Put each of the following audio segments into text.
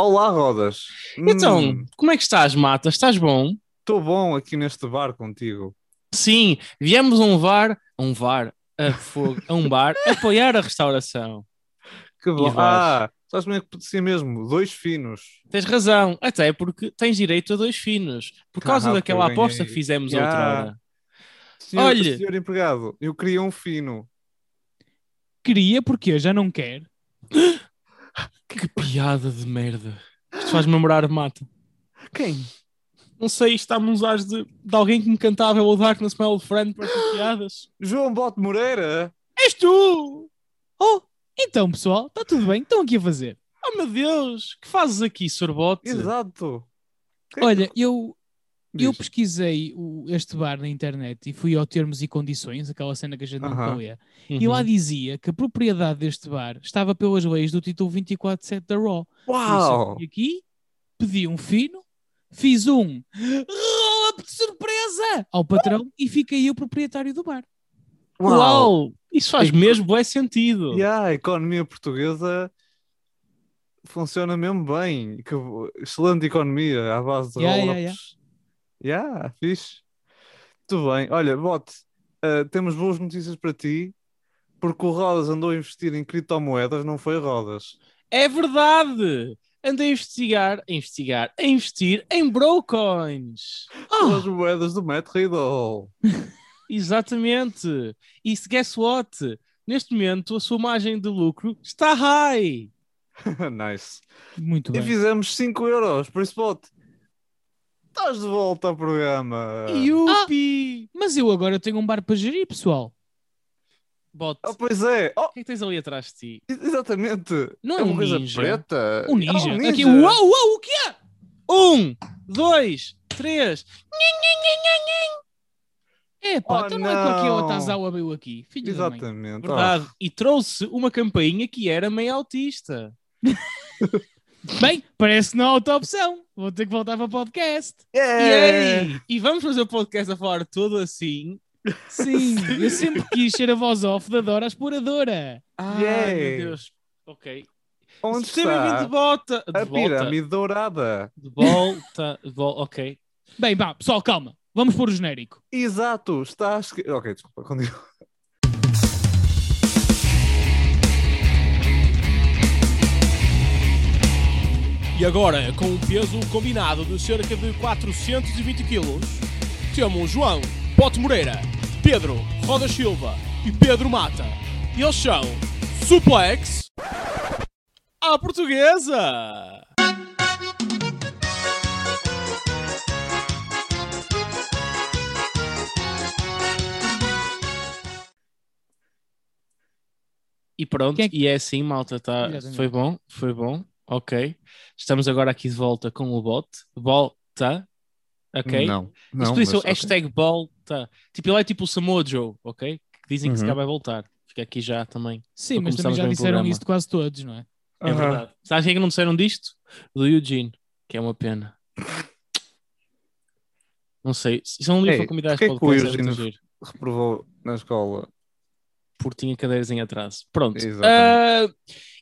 Olá, Rodas. Então, Hum, como é que estás, Mata? Estás bom? Estou bom aqui neste bar contigo. Sim, viemos a um VAR, a um VAR, a, fogo, a um bar, apoiar a restauração. Que bom. Ah, sabes como é que apetecia mesmo? Dois finos. Tens razão, até porque tens direito a dois finos, por causa daquela aposta que fizemos Ya. outra hora. Senhor, Olha. senhor empregado, eu queria um fino. Queria, porque eu já não quero. Que piada de merda. Isto faz-me namorar Mata. Quem? Não sei, está-me ares de, de alguém que me cantava o Darkness My Old Friend para essas piadas. João Bote Moreira? És tu! Oh, então pessoal, está tudo bem? Estão aqui a fazer. Oh meu Deus, que fazes aqui, sorbote? Exato. Olha, eu Diz. pesquisei o- este bar na internet e fui ao Termos e Condições, aquela cena que a gente Aham. não lê, Uhum. e lá dizia que a propriedade deste bar estava pelas leis do título 24.7 da Raw. Eu Uau! fui aqui, pedi um fino, fiz um roll-up de surpresa ao patrão e fiquei eu proprietário do bar. Uau! Isso faz mesmo bom sentido. E a economia portuguesa funciona mesmo bem. Que excelente economia à base de Yeah, yeah, roll-ups. Yeah, fixe. Muito bem. Olha, Bote, eh, temos boas notícias para ti, porque o Rodas andou a investir em criptomoedas, não foi Rodas. É verdade! Andei a investigar, a investigar, a investir em Brocoins. Ah, as moedas do Matt Riddle. Exatamente. E se guess what? Neste momento a sua margem de lucro está high. nice. muito E bem. fizemos 5 euros, por isso, Bote, estás de volta ao programa. Yupi! Mas eu agora tenho um bar para gerir, pessoal. Bote, Ah, o pois é. Oh, que é que tens ali atrás de ti? exatamente. Não é uma um coisa ninja? preta. Um ninja. Ah, um Aqui, uau, uau, o que é? Um, dois, três. É pá, Oh, então não é com aqui o não. Otazawa veio aqui. Filho da mãe. Exatamente. Verdade. E trouxe uma campainha que era meio autista. Bem, parece que não há outra opção. Vou ter que voltar para o podcast. E, Yeah. aí? e vamos fazer o podcast a falar todo assim. Sim, eu sempre quis ser a voz off da Dora Exploradora. Ai, Yeah. meu Deus. Ok. Onde bem-vindo de está volta. De a volta. pirâmide dourada? De volta. De volta. Ok. Bem, vá, pessoal, calma. Vamos pôr o genérico. Exato, está a esque- Ok, desculpa, continua. E agora, com um peso combinado de cerca de 420 kg, temos João Pote Moreira, Pedro Roda Silva e Pedro Mata. E eles são Suplex à Portuguesa! E pronto, é que- e é assim, malta, tá, Exatamente. foi bom, foi bom, ok. Estamos agora aqui de volta com o bot, volta, ok? Não, não. Isso por isso é mas, ok. hashtag volta. Tipo, ele é tipo o Samoa Joe, ok? Que dizem que se Uhum. calhar vai voltar. Fica aqui já também. Sim, mas também já disseram isso de quase todos, não é? É Aham. verdade. Sabes quem é que não disseram disto? Do Eugene, que é uma pena. Não sei. Se não um livro Ei, para o é Eugene- Reprovou na escola. Porque tinha cadeiras em atraso. Pronto. Ah,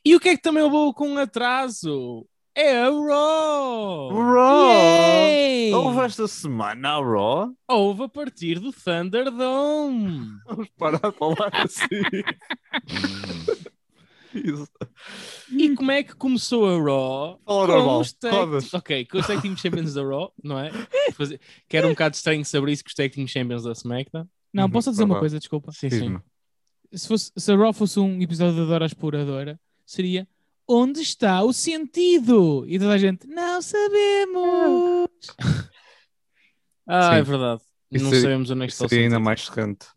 e o que é que também levou com atraso? É a Raw! Raw! Yay! Houve esta semana a Raw? Houve a partir do Thunderdome. Vamos parar de falar assim. Isso. E como é que começou a Raw? Fala normal. os tag... Ok, com os Tag Team Champions da Raw, não é? Fazer... Que era um bocado estranho saber isso com os Tag Team Champions da SmackDown. Não, Uhum, posso dizer uma coisa, desculpa. Sim, sim. Diz-me. Se, fosse, se a Raw fosse um episódio da Dora Exploradora, seria Onde está o sentido? E toda a gente, não sabemos. Ah, Sim. é verdade. Isso não seria- sabemos onde é que está o Seria ainda sentido. mais serrante.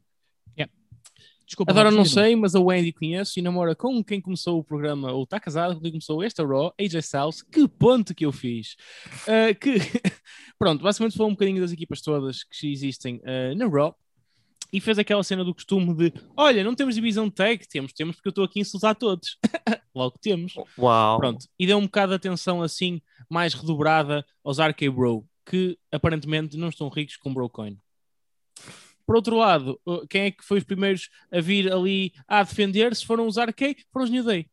Desculpa. Agora não sei, mas a Wendy conheço e namora com quem começou o programa, ou está casado com quem começou esta Raw, AJ Styles. Que ponto que eu fiz! Ah, que, pronto, basicamente foi um bocadinho das equipas todas que existem ah, na Raw e fez aquela cena do costume de: olha, não temos divisão de tag, temos, temos porque eu estou aqui a insultar todos. Logo temos. Uau. Pronto, e deu um bocado de atenção assim, mais redobrada aos RK Bro, que aparentemente não estão ricos com Brocoin. Por outro lado, quem é que foi os primeiros a vir ali a defender-se foram os RK, foram os New Day.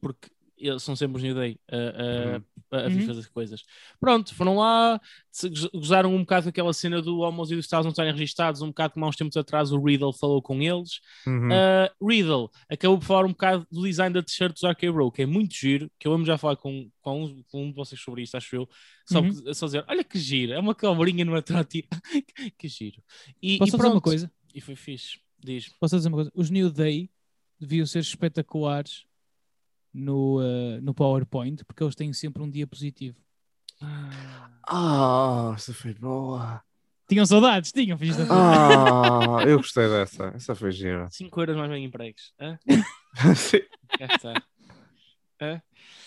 Porque eles são sempre os New Day. A, a vir Uhum. fazer coisas. Pronto, foram lá, gozaram um bocado com aquela cena do Homos e do Styles não estarem registados, um bocado como há uns tempos atrás o Riddle falou com eles. Uhum. Uh, Riddle acabou por falar um bocado do design da t-shirt dos RK Bro, que é muito giro, que eu amo já falar com, com, um, com um de vocês sobre isto, acho eu. Só, Uhum. que- só dizer, olha que giro, é uma cobrinha numa troti. que giro. E, Posso e dizer uma coisa? E foi fixe. Diz. Posso dizer uma coisa? Os New Day deviam ser espetaculares no, eh, no PowerPoint, porque eles têm sempre um dia positivo. Ah, essa foi boa. Tinham saudades? Tinham, da puta. Ah, eu gostei dessa. Essa foi gira. 5 euros mais bem empregos. Hã? Sim. Cá está.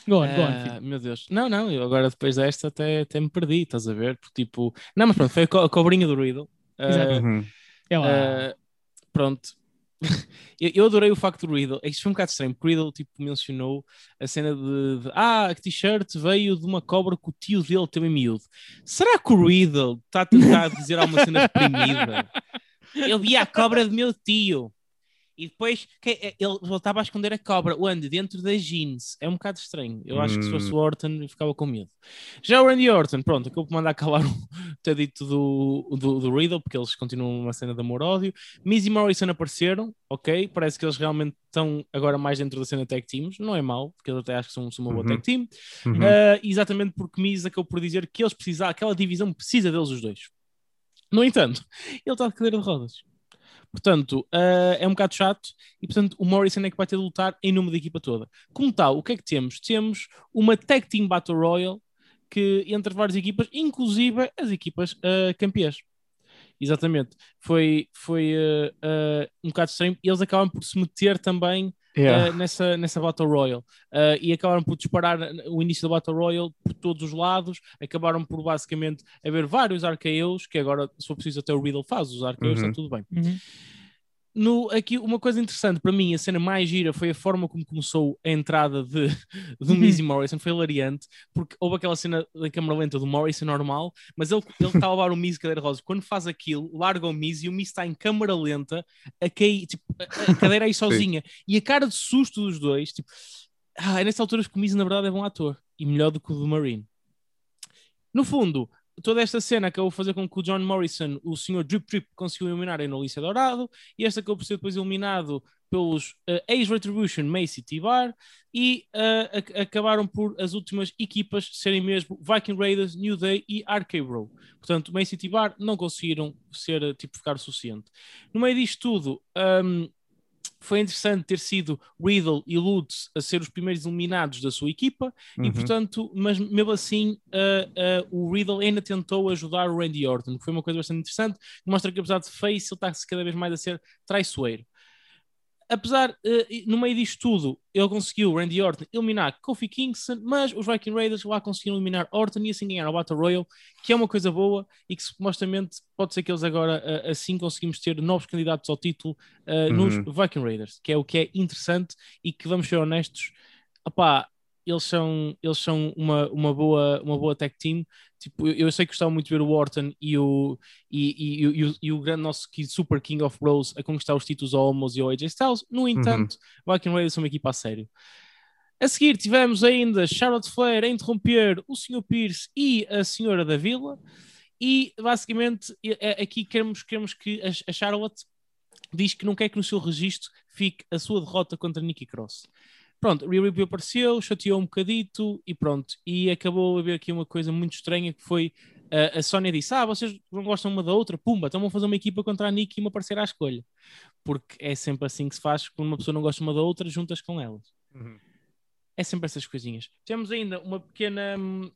Go on, go on, Ah, filho. meu Deus. Não, não, eu agora depois desta até, até me perdi, estás a ver? Porque tipo. Não, mas pronto, foi a, co- a cobrinha do Riddle. Ah, Exato. Uhum. É lá. ah, pronto. Eu, adorei o facto do Riddle. Isto foi um bocado estranho, porque o Riddle tipo, mencionou a cena de, de, Ah, a t-shirt veio de uma cobra que o tio dele teve em miúdo. Será que o Riddle está a tentar dizer alguma cena reprimida? Eu vi a cobra do meu tio. E depois que- eh, ele voltava a esconder a cobra. Onde? Dentro das jeans. É um bocado estranho. Eu acho que se fosse o Orton, eu ficava com medo. Já o Randy Orton, pronto, acabou por mandar calar o tadito do, do, do Riddle, porque eles continuam uma cena de amor-ódio. Miz e Morrison apareceram, ok? Parece que eles realmente estão agora mais dentro da cena tag teams. Não é mau, porque eles até acho que são, são uma boa Uhum. tag team. Uhum. Uh, exatamente porque Miz acabou por dizer que eles precisam, aquela divisão precisa deles os dois. No entanto, ele está de cadeira de rodas. Portanto, uh, é um bocado chato e, portanto, o Morrison é que vai ter de lutar em nome da equipa toda. Como tal, o que é que temos? Temos uma Tag Team Battle Royal que entre várias equipas, inclusive as equipas uh, campeãs. Exatamente. Foi, foi uh, um bocado estranho. Eles acabam por se meter também Yeah. uh, nessa, nessa Battle Royale uh, e acabaram por disparar o início da Battle Royale por todos os lados, acabaram por basicamente haver vários RKOs, que agora, se for preciso, até o Riddle faz os está Uhum. tudo bem. Uhum. No, aqui, uma coisa interessante para mim, a cena mais gira foi a forma como começou a entrada de, do Miz e Morrison, foi hilariante, porque houve aquela cena da câmera lenta do Morrison normal, mas ele ele está a levar o Miz cadeira rosa. Quando faz aquilo, larga o Miz e o Miz está em câmera lenta a cair, tipo, a, a cadeira aí sozinha. E a cara de susto dos dois, tipo, ah, é nessa altura que o Miz na verdade é bom ator e melhor do que o do Marine. No fundo, toda esta cena acabou a fazer com que o John Morrison, o senhor Drip Drip, conseguiu eliminar a Nolícia Dourado, e este acabou por ser depois eliminado pelos uh, ex-Retribution, Macy T-Bar, e uh, ac- acabaram por as últimas equipas serem mesmo Viking Raiders, New Day e RK Bro. Portanto, Macy T-Bar não conseguiram ser, uh, tipo, ficar o suficiente. No meio disto tudo, um, foi interessante ter sido Riddle e Lutz a ser os primeiros eliminados da sua equipa, e Uhum. portanto, mas mesmo assim, uh, uh, o Riddle ainda tentou ajudar o Randy Orton, que foi uma coisa bastante interessante, que mostra que apesar de face, ele está cada vez mais a ser traiçoeiro. Apesar, uh, e- no meio disto tudo, ele conseguiu, Randy Orton, eliminar Kofi Kingston, mas os Viking Raiders lá conseguiram eliminar Orton e assim ganhar o Battle Royale, que é uma coisa boa e que supostamente pode ser que eles agora, uh, assim, conseguimos ter novos candidatos ao título uh, nos Uhum. Viking Raiders, que é o que é interessante e que, vamos ser honestos, opá, eles são, eles são uma, uma, boa, uma boa tag team. Tipo, eu, eu sei que gostava muito de ver o Orton e o, e, e, e, o, e o grande nosso Super King of Bros a conquistar os títulos ao Homos e ao AJ Styles. No entanto, Viking Raiders são uma equipa a sério. A seguir tivemos ainda Charlotte Flair a interromper o Sr. Pierce e a Senhora da Vila. E basicamente e- é- aqui queremos, queremos que a, a Charlotte diz que não quer que no seu registro fique a sua derrota contra Nikki Cross. Pronto, Rhea Ripley apareceu, chateou um bocadito e pronto. E acabou a haver aqui uma coisa muito estranha que foi uh, a Sónia disse: Ah, vocês não gostam uma da outra? Pumba, então vão fazer uma equipa contra a Nikki e uma parceira à escolha. Porque é sempre assim que se faz quando uma pessoa não gosta uma da outra, juntas com elas. Uhum. É sempre essas coisinhas. Temos ainda uma pequena, hum,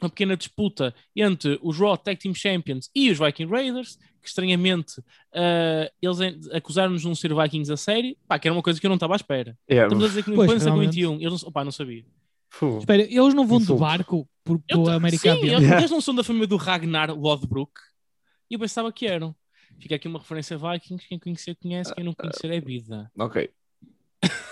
uma pequena disputa entre os Raw Tag Team Champions e os Viking Raiders, que estranhamente uh, eles acusaram-nos de não ser Vikings a sério, pá, que era uma coisa que eu não estava à espera. Yeah, Estamos a dizer que no Pois, plano século realmente. XXI, eles não, opá, não sabia. fu. Espera, eles não vão de Insulto. barco por, Eu pelo ta- América Sim, eles, Yeah. eles não são da família do Ragnar Lodbrok. E eu pensava que eram. Fica aqui uma referência a Vikings. Quem conhecer, conhece. Quem não conhecer, é vida. Ok.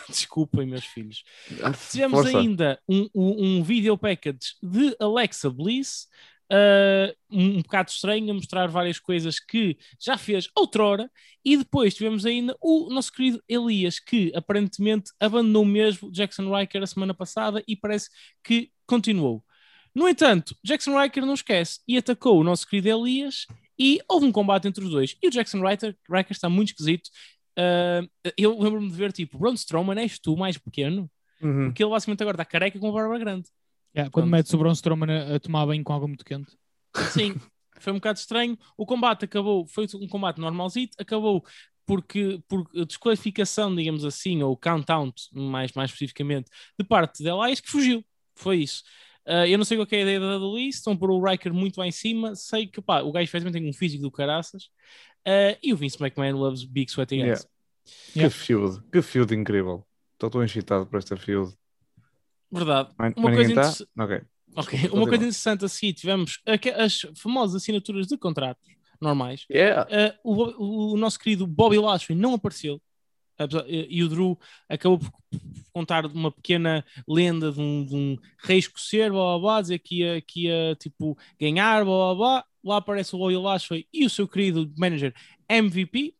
Desculpem, meus filhos. Ah, Tivemos força. ainda um, um, um video package de Alexa Bliss, uh, um, um bocado estranho, a mostrar várias coisas que já fez outrora, e depois tivemos ainda o nosso querido Elias, que aparentemente abandonou mesmo Jackson Riker a semana passada e parece que continuou. No entanto, Jackson Riker não esquece e atacou o nosso querido Elias e houve um combate entre os dois. E o Jackson Riker, Riker está muito esquisito. Uh, eu lembro-me de ver tipo, Braun Strowman, és tu mais pequeno? Uhum. Porque ele basicamente agora está careca com a barba grande. Yeah, quando Pronto. metes o Braun Strowman a, a tomar banho com água muito quente. Sim, foi um bocado estranho. O combate acabou, foi um combate normalzito, acabou porque por desqualificação, digamos assim, ou count-out, mais, mais especificamente, de parte de Elias, que fugiu. Foi isso. Uh, eu não sei qual que é a ideia da WWE, estão por o Riker muito lá em cima. Sei que pá, o gajo efetivamente tem um físico do caraças. Uh, e o Vince McMahon loves big sweaty guys. Yeah. Yeah. Que feud, que feud incrível. Estou tão excitado por esta feud. Verdade. Mas, Uma mas coisa tá? interessa- Ok. Ok, Continua. uma coisa interessante a seguir, tivemos as famosas assinaturas de contratos normais. Yeah. Uh, o, o nosso querido Bobby Lashley não apareceu. Apesar- E o Drew acabou por contar uma pequena lenda de um, de um rei escoceiro, blá blá blá, dizer que ia, que ia tipo, ganhar, blá blá blá. Lá aparece o Bobby Lashley e o seu querido manager MVP.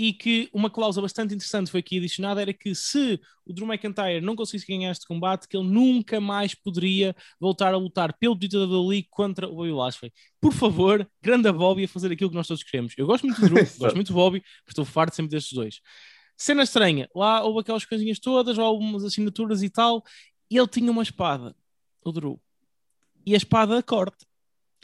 E que uma cláusula bastante interessante foi aqui adicionada: era que se o Drew McIntyre não conseguisse ganhar este combate, que ele nunca mais poderia voltar a lutar pelo título da WWE contra o Bobby Lashley. Por favor, grande Bobby a fazer aquilo que nós todos queremos. Eu gosto muito do Drew, gosto muito do Bobby, mas estou farto sempre destes dois. Cena estranha, lá houve aquelas coisinhas todas, lá houve umas assinaturas e tal, e ele tinha uma espada, o Drew, e a espada corta,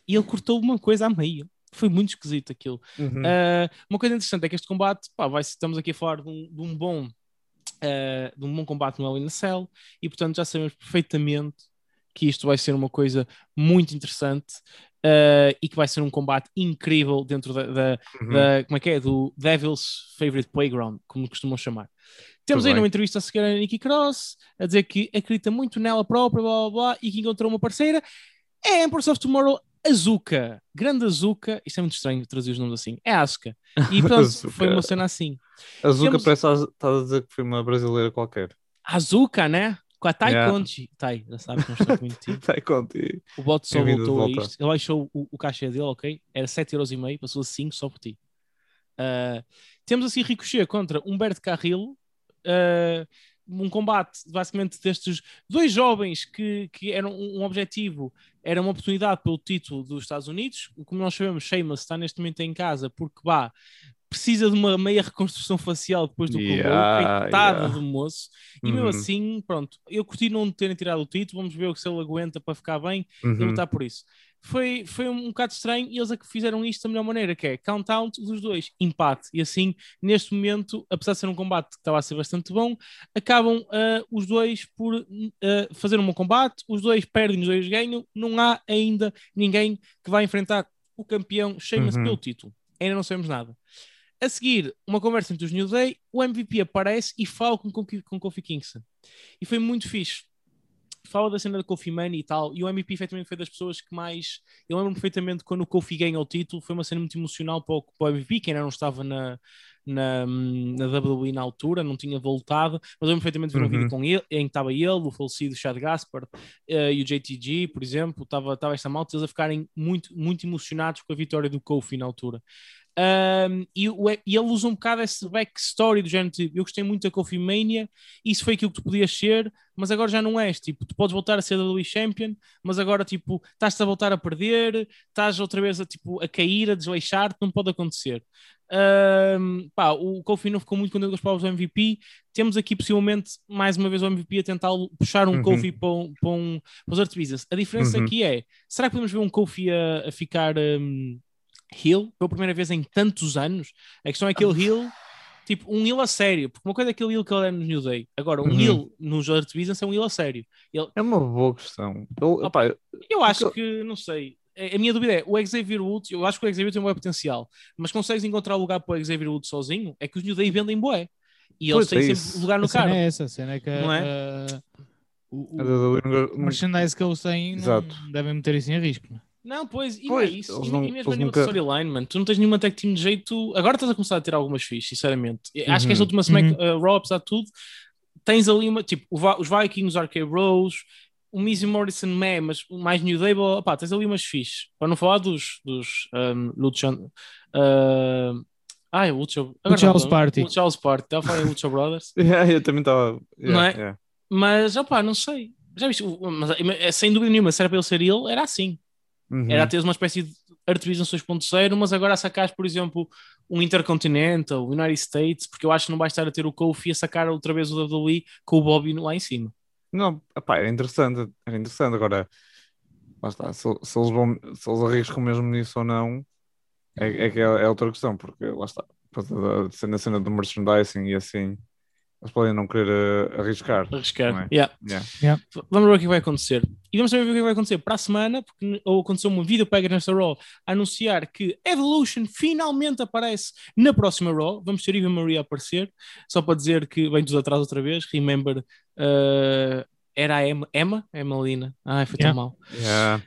e ele cortou uma coisa a meio. Foi muito esquisito aquilo. Uhum. Uh, uma coisa interessante é que este combate, pá, vai, estamos aqui a falar de um, de um bom, uh, de um bom combate no Hell in a Cell e portanto já sabemos perfeitamente que isto vai ser uma coisa muito interessante uh, e que vai ser um combate incrível dentro da, da- Uhum. da- como é que é, do Devil's Favorite Playground, como costumam chamar. Temos Tudo aí bem. numa entrevista a seguir a Nikki Cross a dizer que acredita muito nela própria, blá blá blá, e que encontrou uma parceira. É Empress of Tomorrow, Azuka. Grande Azuka. Isto é muito estranho traduzir os nomes assim. É Asuka. E pronto, Azuka. foi uma cena assim. A Zuka temos- parece estás a dizer que foi uma brasileira qualquer. Azuka, né? Com a Tai Yeah. Conchi. Tai, já sabes que não estou muito contigo. Sai contigo. O bot só voltou a isto. Ele baixou o, o cachê dele, ok? Era 7,5€, passou a 5 só por ti. Uh, temos assim Ricochet contra Humberto Carrillo. Uh, um combate basicamente destes dois jovens que, que eram um, objetivo, era uma oportunidade pelo título dos Estados Unidos. Como nós sabemos, Sheamus está neste momento em casa porque vá, precisa de uma meia reconstrução facial depois do Yeah, yeah, coitada yeah. do moço. E mesmo Uhum. assim, pronto, eu curti não terem tirado o título, vamos ver se ele aguenta para ficar bem e Uhum. lutar por isso. Foi, foi um bocado estranho e eles é que fizeram isto da melhor maneira, que é count-out dos dois, empate. E assim, neste momento, apesar de ser um combate que estava a ser bastante bom, acabam ah, os dois por ah, fazer um bom combate, os dois perdem, os dois ganham, não há ainda ninguém que vai enfrentar o campeão Sheamus Uhum. pelo título. Ainda não sabemos nada. A seguir, uma conversa entre os New Day, o MVP aparece e fala com, com, com Kofi Kingston. E foi muito fixe. Fala da cena da Kofi Money e tal, e o MVP efetivamente foi das pessoas que mais. Eu lembro perfeitamente quando o Kofi ganha o título, foi uma cena muito emocional para o, para o MVP, que ainda não estava na, na, na WWE na altura, não tinha voltado, mas eu perfeitamente de ver um Uhum. vídeo com ele, em que estava ele, o falecido Chad Gaspar eh, e o JTG, por exemplo, estava, estava esta malta, eles a ficarem muito, muito emocionados com a vitória do Kofi na altura. Um, e, o- e ele usa um bocado esse backstory do género tipo, eu gostei muito da Kofi Mania, isso foi aquilo que tu podias ser, mas agora já não és, tipo, tu podes voltar a ser WWE Champion, mas agora tipo, estás-te a voltar a perder, estás outra vez a, tipo, a cair, a desleixar-te, não pode acontecer. Um, pá, o Kofi não ficou muito contente com as palavras do MVP. Temos aqui possivelmente mais uma vez o MVP a tentar puxar um Uhum. Kofi para, um, para, um, para os outros business. A diferença Uhum. aqui é: será que podemos ver um Kofi a, a ficar um, heel pela primeira vez em tantos anos? A questão é aquele heel, tipo, um heel a sério, porque uma coisa é aquele heel que ele é no New Day, agora um Uhum. heel nos outros business é um heel a sério. É uma boa questão. Eu, opá, eu- Eu acho Porque- que, não sei. A minha dúvida é, o Xavier Woods, eu acho que o Xavier tem um bom potencial, mas consegues encontrar lugar para o Xavier Woods sozinho? É que os New Day vendem bué. E eles Pois têm é sempre lugar no a cena carro. é essa, a cena é que Não é? uh, o, o nunca- merchandise que eles têm Exato. não devem meter isso em risco. Não é? Pois, e Pois, não é isso. E, não- e mesmo a nível de nunca- storyline, mano, tu não tens nenhuma tag team de jeito. Agora estás a começar a ter algumas fichas, sinceramente. Acho que esta Uhum. última Smack, uh, Raw, apesar de tudo, tens ali uma, tipo, os Vikings, os RK Rose, o Mizzy Morrison, meh, mas mais New Day, pá, tens ali umas fichas. Para não falar dos, dos um, Lucha. Uh, ai, o Lucha. agora Lucha House. Party. Lucha House Party, estava a falar em Lucha Brothers. Yeah, eu também estava. Não é? yeah. Mas, opá, não sei. Já viste? mas, sem dúvida nenhuma, se era para ele ser ele, era assim. Uhum. Era ter uma espécie de Artivision 2.0, mas agora a sacares, por exemplo, um Intercontinental, o United States, porque eu acho que não vai estar a ter o Kofi a sacar outra vez o WWE com o Bobby lá em cima. Não, epá, era interessante, era interessante. Agora, lá está, se, se eles vão, se eles arriscam mesmo nisso ou não, é, é que é, é outra questão, porque lá está, da cena, cena do merchandising e assim, eles podem não querer eh, arriscar. Arriscar. É? Yeah. Yeah. V- Vamos ver o que vai acontecer. E vamos também ver o que vai acontecer para a semana, porque ou aconteceu uma vídeo pega nesta Raw a anunciar que Evolution finalmente aparece na próxima Raw. Vamos ter Eva Maria a aparecer, só para dizer que vem tudo atrás outra vez. Remember, uh, era a Emma, Emma? Emelina. Ai, foi tão Yeah. mal. Yeah.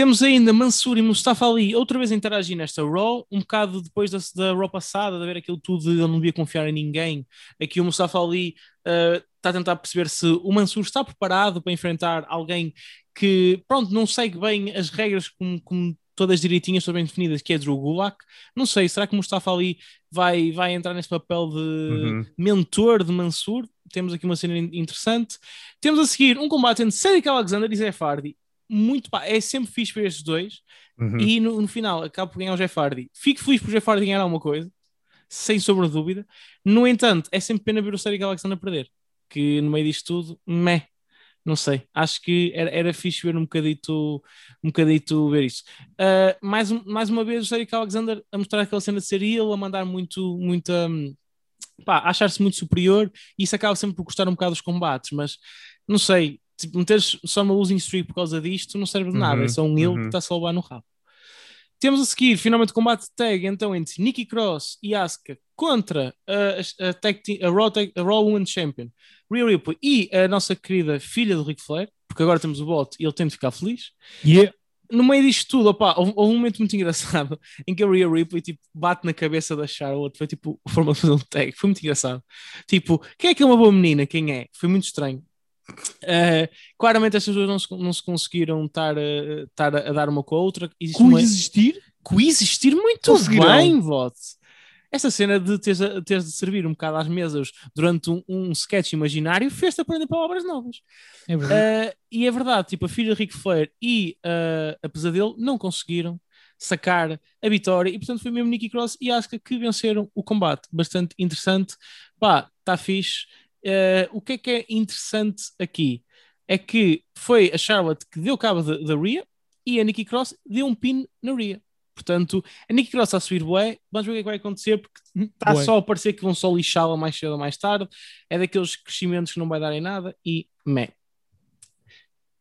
Temos ainda Mansur e Mustafa Ali outra vez a interagir nesta Raw, um bocado depois da, da Raw passada, de ver aquilo tudo de ele não devia confiar em ninguém. Aqui o Mustafa Ali uh, está a tentar perceber se o Mansur está preparado para enfrentar alguém que, pronto, não segue bem as regras como, como todas direitinhas, todas bem definidas, que é Drew Gulak. Não sei, será que o Mustafa Ali vai, vai entrar nesse papel de Uhum. mentor de Mansur? Temos aqui uma cena in- interessante. Temos a seguir um combate entre Cedric Alexander e Jeff Hardy. Muito pá, é sempre fixe para estes dois. Uhum. E no, no final acabo por ganhar o Jeff Hardy. Fico feliz por o Jeff Hardy ganhar alguma coisa, sem sombra de dúvida. No entanto, é sempre pena ver o Cedric Alexander perder. Que no meio disto tudo, meh, não sei. Acho que era, era fixe ver um bocadito, um bocadito ver isso. Ah, mais, um- mais uma vez, o Cedric Alexander a mostrar aquela cena de ser ele, a mandar muito, muita. Pá, a achar-se muito superior e isso acaba sempre por custar um bocado os combates, mas não sei, tipo, meteres só uma losing streak por causa disto não serve de nada, Uhum, é só um ele uhum. que está-se a levar no rabo. Temos a seguir, finalmente, combate de tag então entre Nikki Cross e Asuka contra a, a, tag team- a, Raw, tag- a Raw Women Champion, Rhea Ripley e a nossa querida filha do Ric Flair, porque agora temos o bot e ele tem de ficar feliz. Yeah. No meio disto tudo, opá, houve, houve um momento muito engraçado em que a Rhea Ripley tipo, bate na cabeça da Charlotte, foi tipo a forma de fazer um tag, foi muito engraçado. Tipo, quem é que é uma boa menina? Quem é? Foi muito estranho. Uh, claramente estas duas não se, não se conseguiram estar, uh, estar a, a dar uma com a outra. Existe uma- Coexistir? coexistir muito bem, vote. Essa cena de teres, a- teres de servir um bocado às mesas durante um, um sketch imaginário fez-te aprender palavras novas. É verdade. Uh, e é verdade, tipo, a filha de Ric Flair e uh, a Pesadelo não conseguiram sacar a vitória e portanto foi mesmo Nikki Cross e Asuka que venceram o combate. Bastante interessante. Pá, está fixe. Uh, o que é que é interessante aqui? É que foi a Charlotte que deu cabo da Rhea e a Nikki Cross deu um pin na Rhea. Portanto, a Nikki Cross está a subir bué, vamos ver o que é que vai acontecer, porque está só a parecer que vão só lixá-la mais cedo ou mais tarde. É daqueles crescimentos que não vai dar em nada e meh.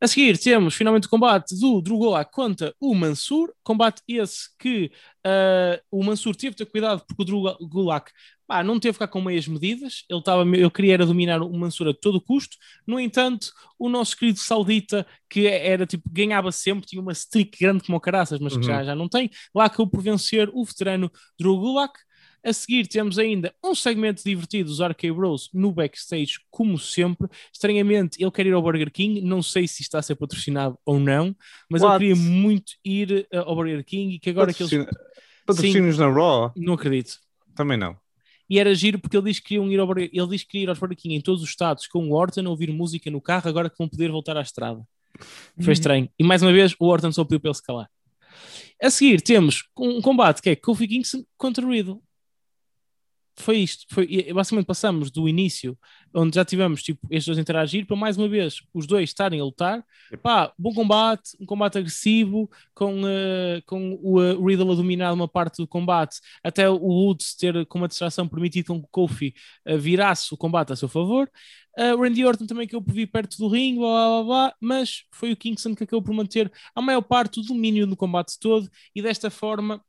A seguir temos finalmente o combate do Drugolak contra o Mansur, combate esse que ah, o Mansur teve de ter cuidado porque o Drugolak pá, não teve que ficar com meias medidas, ele, estava, ele queria era dominar o Mansur a todo custo, no entanto o nosso querido Saudita que era tipo, ganhava sempre, tinha uma streak grande como o Caraças, mas que Uhum. já, já não tem, lá acabou por vencer o veterano Drugolak, a seguir temos ainda um segmento divertido dos Arcade Bros no backstage, como sempre. Estranhamente, ele quer ir ao Burger King. Não sei se está a ser patrocinado ou não, mas What? ele queria muito ir uh, ao Burger King e que agora que eles... Patrocina- Patrocínios na Raw? Não acredito. Também não. E era giro porque ele disse que queriam ir ao Burger... ele disse que ir aos Burger King em todos os estados com o Orton a ouvir música no carro, agora que vão poder voltar à estrada. Foi Uhum. estranho. E mais uma vez, o Orton só pediu para ele se calar. A seguir temos um combate que é Kofi Kingston contra Riddle. Foi isto. Foi, basicamente passamos do início, onde já tivemos tipo, estes dois a interagir, para mais uma vez os dois estarem a lutar. Pá, bom combate, um combate agressivo, com, eh, com o eh, Riddle a dominar uma parte do combate, até o Woods ter como uma distração permitido com que o Kofi eh, virasse o combate a seu favor. Uh, Randy Orton também acabou por vir perto do ringue, blá, blá, blá, blá, mas foi o Kingston que acabou por manter a maior parte do domínio no combate todo e desta forma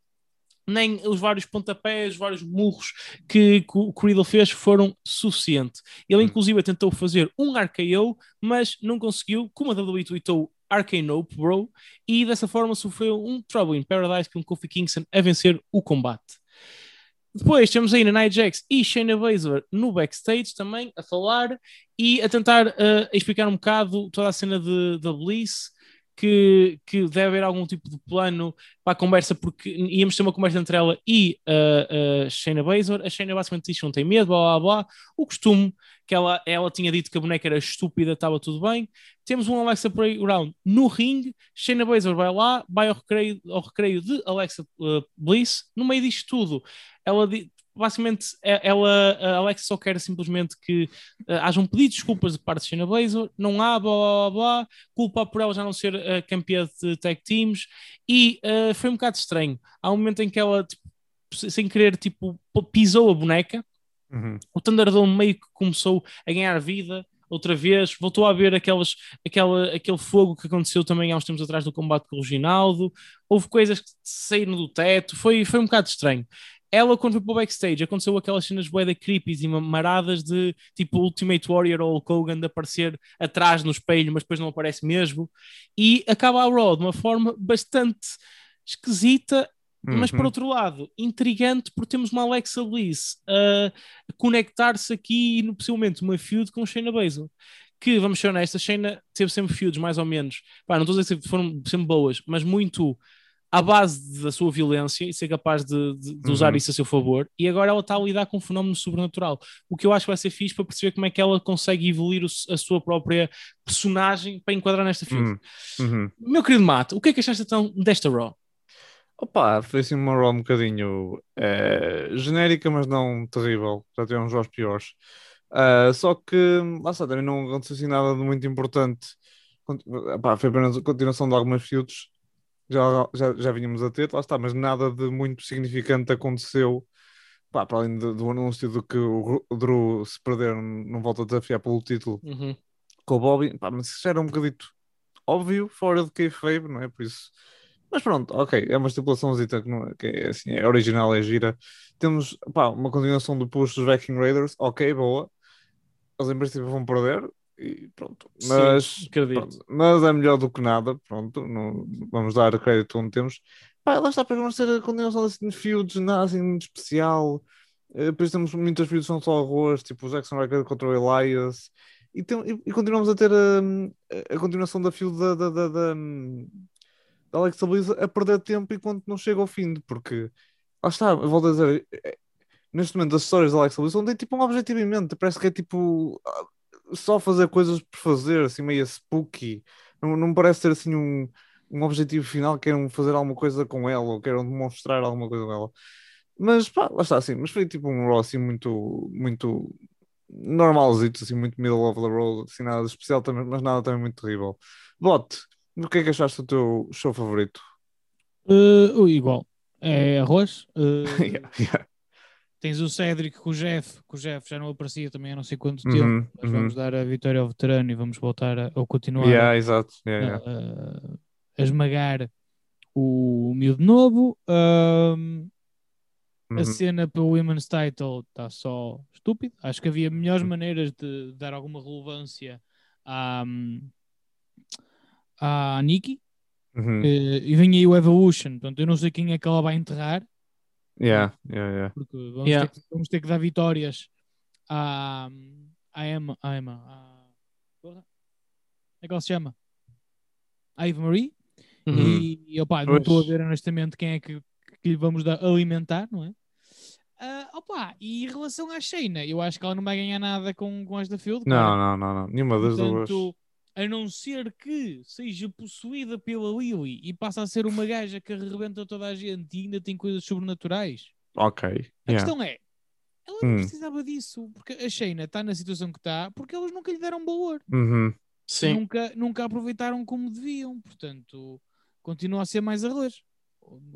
nem os vários pontapés, os vários murros que, que o Riddle fez foram suficientes. Ele Hum. inclusive tentou fazer um RKO, mas não conseguiu, como a WWE tweetou RKO, bro, e dessa forma sofreu um Trouble in Paradise com Kofi Kingston a vencer o combate. Depois temos ainda Nia Jax e Shayna Baszler no backstage também a falar e a tentar uh, explicar um bocado toda a cena de, da Bliss que, que deve haver algum tipo de plano para a conversa, porque íamos ter uma conversa entre ela e uh, uh, Shayna Baszler. A Shayna basicamente disse que não tem medo, blá blá blá. O costume que ela, ela tinha dito que a boneca era estúpida, estava tudo bem. Temos um Alexa Playground no ringue. Shayna Baszler vai lá, vai ao recreio, ao recreio de Alexa uh, Bliss. No meio disto tudo, ela basicamente ela, a Alexa só quer simplesmente que uh, haja um pedido de desculpas de parte de Shayna Baszler, não há, blá blá blá, culpa por ela já não ser uh, campeã de tag teams e uh, foi um bocado estranho. Há um momento em que ela, tipo, sem querer, tipo, pisou a boneca, Uhum. o Thunderdome meio que começou a ganhar vida outra vez, voltou a haver aquelas, aquela, aquele fogo que aconteceu também há uns tempos atrás do combate com o Reginaldo, houve coisas que saíram do teto, foi, foi um bocado estranho ela quando foi para o backstage. Aconteceu aquelas cenas bué creepies e maradas de tipo Ultimate Warrior ou Hulk Hogan de aparecer atrás no espelho mas depois não aparece mesmo. E acaba a Raw de uma forma bastante esquisita mas por Uhum. outro lado, intrigante porque temos uma Alexa Bliss a conectar-se aqui no possivelmente uma feud com Shayna Baszler. Que, vamos ser honestos, a Shayna teve sempre feuds mais ou menos, Pá, não estou a dizer que foram sempre boas, mas muito à base da sua violência e ser capaz de, de- de usar Uhum. isso a seu favor, e agora ela está a lidar com um fenómeno sobrenatural. O que eu acho que vai ser fixe para perceber como é que ela consegue evoluir o- a sua própria personagem para enquadrar nesta feud. Uhum. Uhum. Meu querido Mato, o que é que achaste então desta Raw? Opa, foi assim uma Raw um bocadinho eh, genérica, mas não terrível. Já tivemos jogos piores. Ah, só que, lá está, também não aconteceu assim nada de muito importante. Conti- epá, foi apenas a continuação de algumas que já, já, já vínhamos a ter, lá está, mas nada de muito significante aconteceu. Pá, para além do anúncio de que o Drew se perder não volta a desafiar pelo título Uhum. com o Bobby, pá, mas isso já era um bocadito óbvio, fora de kayfabe, não é? Por isso. Mas pronto, ok, é uma estipulaçãozita que, não, é- que é assim, é original, é gira. Temos, pá, uma continuação do push dos Viking Raiders, ok, boa. Eles em princípio vão perder e pronto. Sim, Mas, acredito. pronto, mas é melhor do que nada, pronto, não, vamos dar crédito onde temos. Pá, lá está, para vamos ter a continuação assim, de feuds, nada assim de especial. Eh, Depois temos muitas que são só arroz, tipo o Jackson Racket contra o Elias. E, tem- e- e continuamos a ter hum, a, a continuação da feud da, da, da, da, hum, da Alexa Bliss a perder tempo enquanto não chega ao fim, porque lá está, eu volto a dizer, eh, neste momento as histórias da Alexa Bliss não têm tipo um objetivo em mente, parece que é tipo só fazer coisas por fazer, assim meio spooky, não, não parece ter assim um, um objetivo final, queiram fazer alguma coisa com ela ou queiram demonstrar alguma coisa com ela. Mas pá, lá está assim, mas foi tipo um Raw assim muito, muito normalzito, assim, muito middle of the road, assim, nada especial também, mas nada também muito terrível. Bote, o que é que achaste do teu show favorito? Uh, igual. É arroz. uh, Yeah, yeah. Tens o Cedric com o Jeff, que o Jeff já não aparecia também há não sei quanto tempo, Uhum, mas uhum. vamos dar a vitória ao veterano e vamos voltar a, continuar Yeah, exato. Yeah, a, yeah. a- a esmagar o miúdo novo. Um, Uhum. A cena para o Women's Title está só estúpido. Acho que havia melhores maneiras de dar alguma relevância à, à Nikki. Uhum. Eh, e vem aí o Evolution. Portanto, eu não sei quem é que ela vai enterrar. Yeah, yeah, yeah. Porque vamos, Yeah. ter, que, vamos ter que dar vitórias à, à Emma. À Emma à, porra, como é que ela se chama? À Eve Marie. Uhum. E, e opá, não estou a ver honestamente quem é que, que lhe vamos dar, alimentar, não é? Ah, opa, e em relação à Shayna, eu acho que ela não vai ganhar nada com, com esta field. Não, não, não, não. Nenhuma das duas. A não ser que seja possuída pela Lily e passa a ser uma gaja que arrebenta toda a gente e ainda tem coisas sobrenaturais. Ok. A Yeah. questão é, ela não Hum. precisava disso, porque a Shayna está na situação que está, porque eles nunca lhe deram valor. Uhum. Sim. Nunca, nunca aproveitaram como deviam, portanto, continua a ser mais arroz.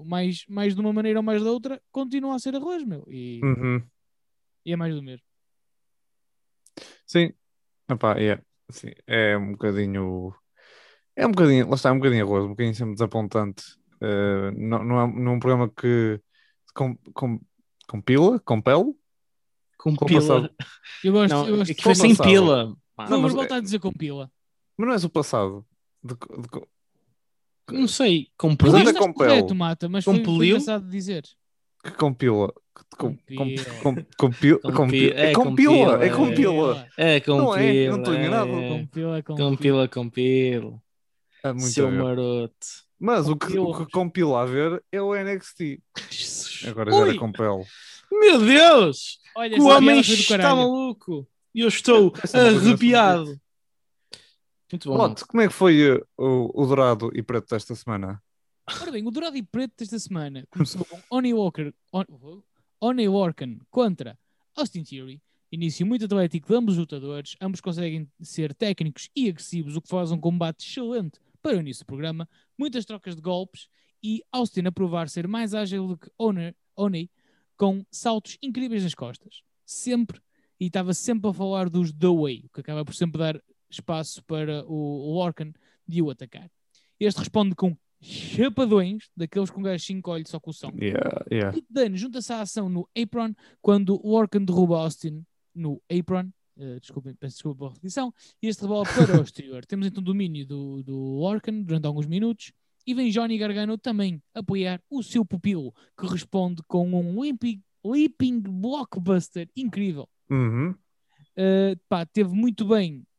Mais, mais de uma maneira ou mais da outra, continua a ser arroz, meu. E, Uhum. e é mais do mesmo. Sim. Epá, yeah. Sim. É um bocadinho. É um bocadinho. Lá está, é um bocadinho arroz, um bocadinho sempre desapontante. Eh, não, não, é, não é um programa que com, com, compila, compele. Com Com pila. passado. Eu gosto, Não, eu é gosto que foi sem pila. Não, mas voltar é- a dizer com pila. Mas não és o passado. De, de, Não sei. Com Mas pila. olha, Estás compele. correto, Mata, mas foi, foi Compeliu? engraçado de dizer. que compila. Compila. com, compila. Compila. compila. É É compila. É compila. compila. É, com Não é, não estou enganado. é. Compila, Com compila. pila, com pila. É muito Seu maroto. Mas o que, o que Compila. compila a ver é o NXT. Jesus. Agora já era Ui, compel. Meu Deus! Olha, o homem do está maluco. E eu estou é arrepiado. Muito bom. Lote, como é que foi uh, o, o dourado e preto desta semana? Ora bem, o Dourado e Preto desta semana começou com Oni Walker, On, Oni Lorcan contra Austin Theory. Início muito atlético de ambos os lutadores. Ambos conseguem ser técnicos e agressivos, o que faz um combate excelente para o início do programa. Muitas trocas de golpes e Austin a provar ser mais ágil do que Oni com saltos incríveis nas costas. Sempre, e estava sempre a falar dos The Way, o que acaba por sempre dar espaço para o Lorcan de o atacar. Este responde com chapadões, daqueles com gajo 5 olhos só com o som. Yeah, yeah. Pete Dunne junta-se à ação no apron quando Lorcan derruba Austin no apron. Uh, desculpem, peço desculpa pela repetição. E este rebola para o exterior. Temos então domínio do, do Lorcan durante alguns minutos. E vem Johnny Gargano também apoiar o seu pupilo, que responde com um leaping, leaping blockbuster incrível. Uhum. Uh, pá, teve muito bem, o- o-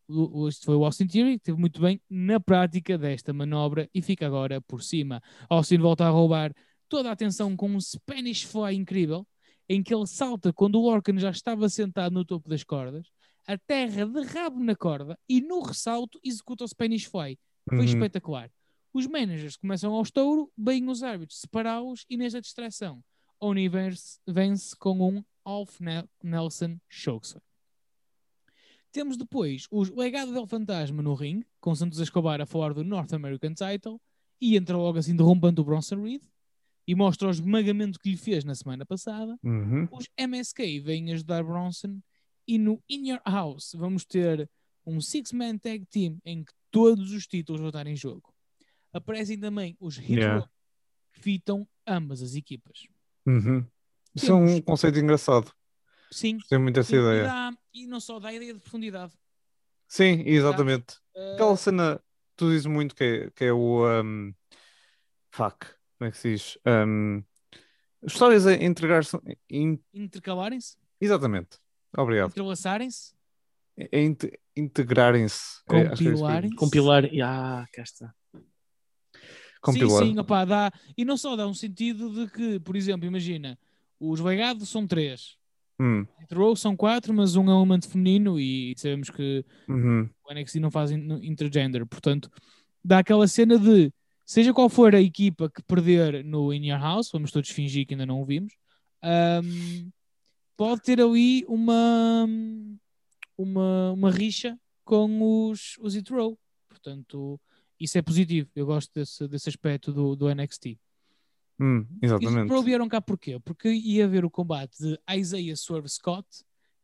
este foi o Austin Theory, teve muito bem na prática desta manobra e fica agora por cima. Austin volta a roubar toda a atenção com um Spanish Fly incrível, em que ele salta quando o Lorcan já estava sentado no topo das cordas, aterra de rabo na corda e no ressalto executa o Spanish Fly. Foi Uhum. espetacular. Os managers começam ao estouro, bem os árbitros separá-los e nesta distração, Oni vence, vence com um Alf Ne- Nelson Chokeslam. Temos depois o legado del fantasma no ringue, com Santos Escobar a falar do North American Title, e entra logo assim derrumbando o Bronson Reed, e mostra o esmagamento que lhe fez na semana passada. Uhum. Os MSK vêm ajudar Bronson, e no In Your House vamos ter um Six-Man Tag Team em que todos os títulos vão estar em jogo. Aparecem também os Hit Yeah. Que fitam ambas as equipas. Uhum. Isso é um conceito engraçado. Sim, Gostei muito dessa ideia. dá- e não só dá a ideia de profundidade. Sim, exatamente. Uh, Aquela cena, tu dizes muito que é, que é o. um, fuck, como é que se diz? Um, histórias a entregar-se. in- intercalarem-se, exatamente. Obrigado. entrelaçarem-se, É inte- integrarem-se. É, é compilarem-se. Compilar. Ah, cá está. Compilar. Sim, sim, opá, dá. E não só dá um sentido de que, por exemplo, imagina, os legados são três, Hum, Row são quatro, mas um é um elemento feminino e sabemos que uhum, o NXT não faz in- intergender, portanto, dá aquela cena de seja qual for a equipa que perder no In Your House, vamos todos fingir que ainda não o vimos, ahm, pode ter ali uma, uma, uma rixa com os, os Hit Row. Portanto, isso é positivo. Eu gosto desse, desse aspecto do, do NXT. Hum, exatamente. Row vieram cá porquê? Porque ia haver o combate de Isaiah Swerve Scott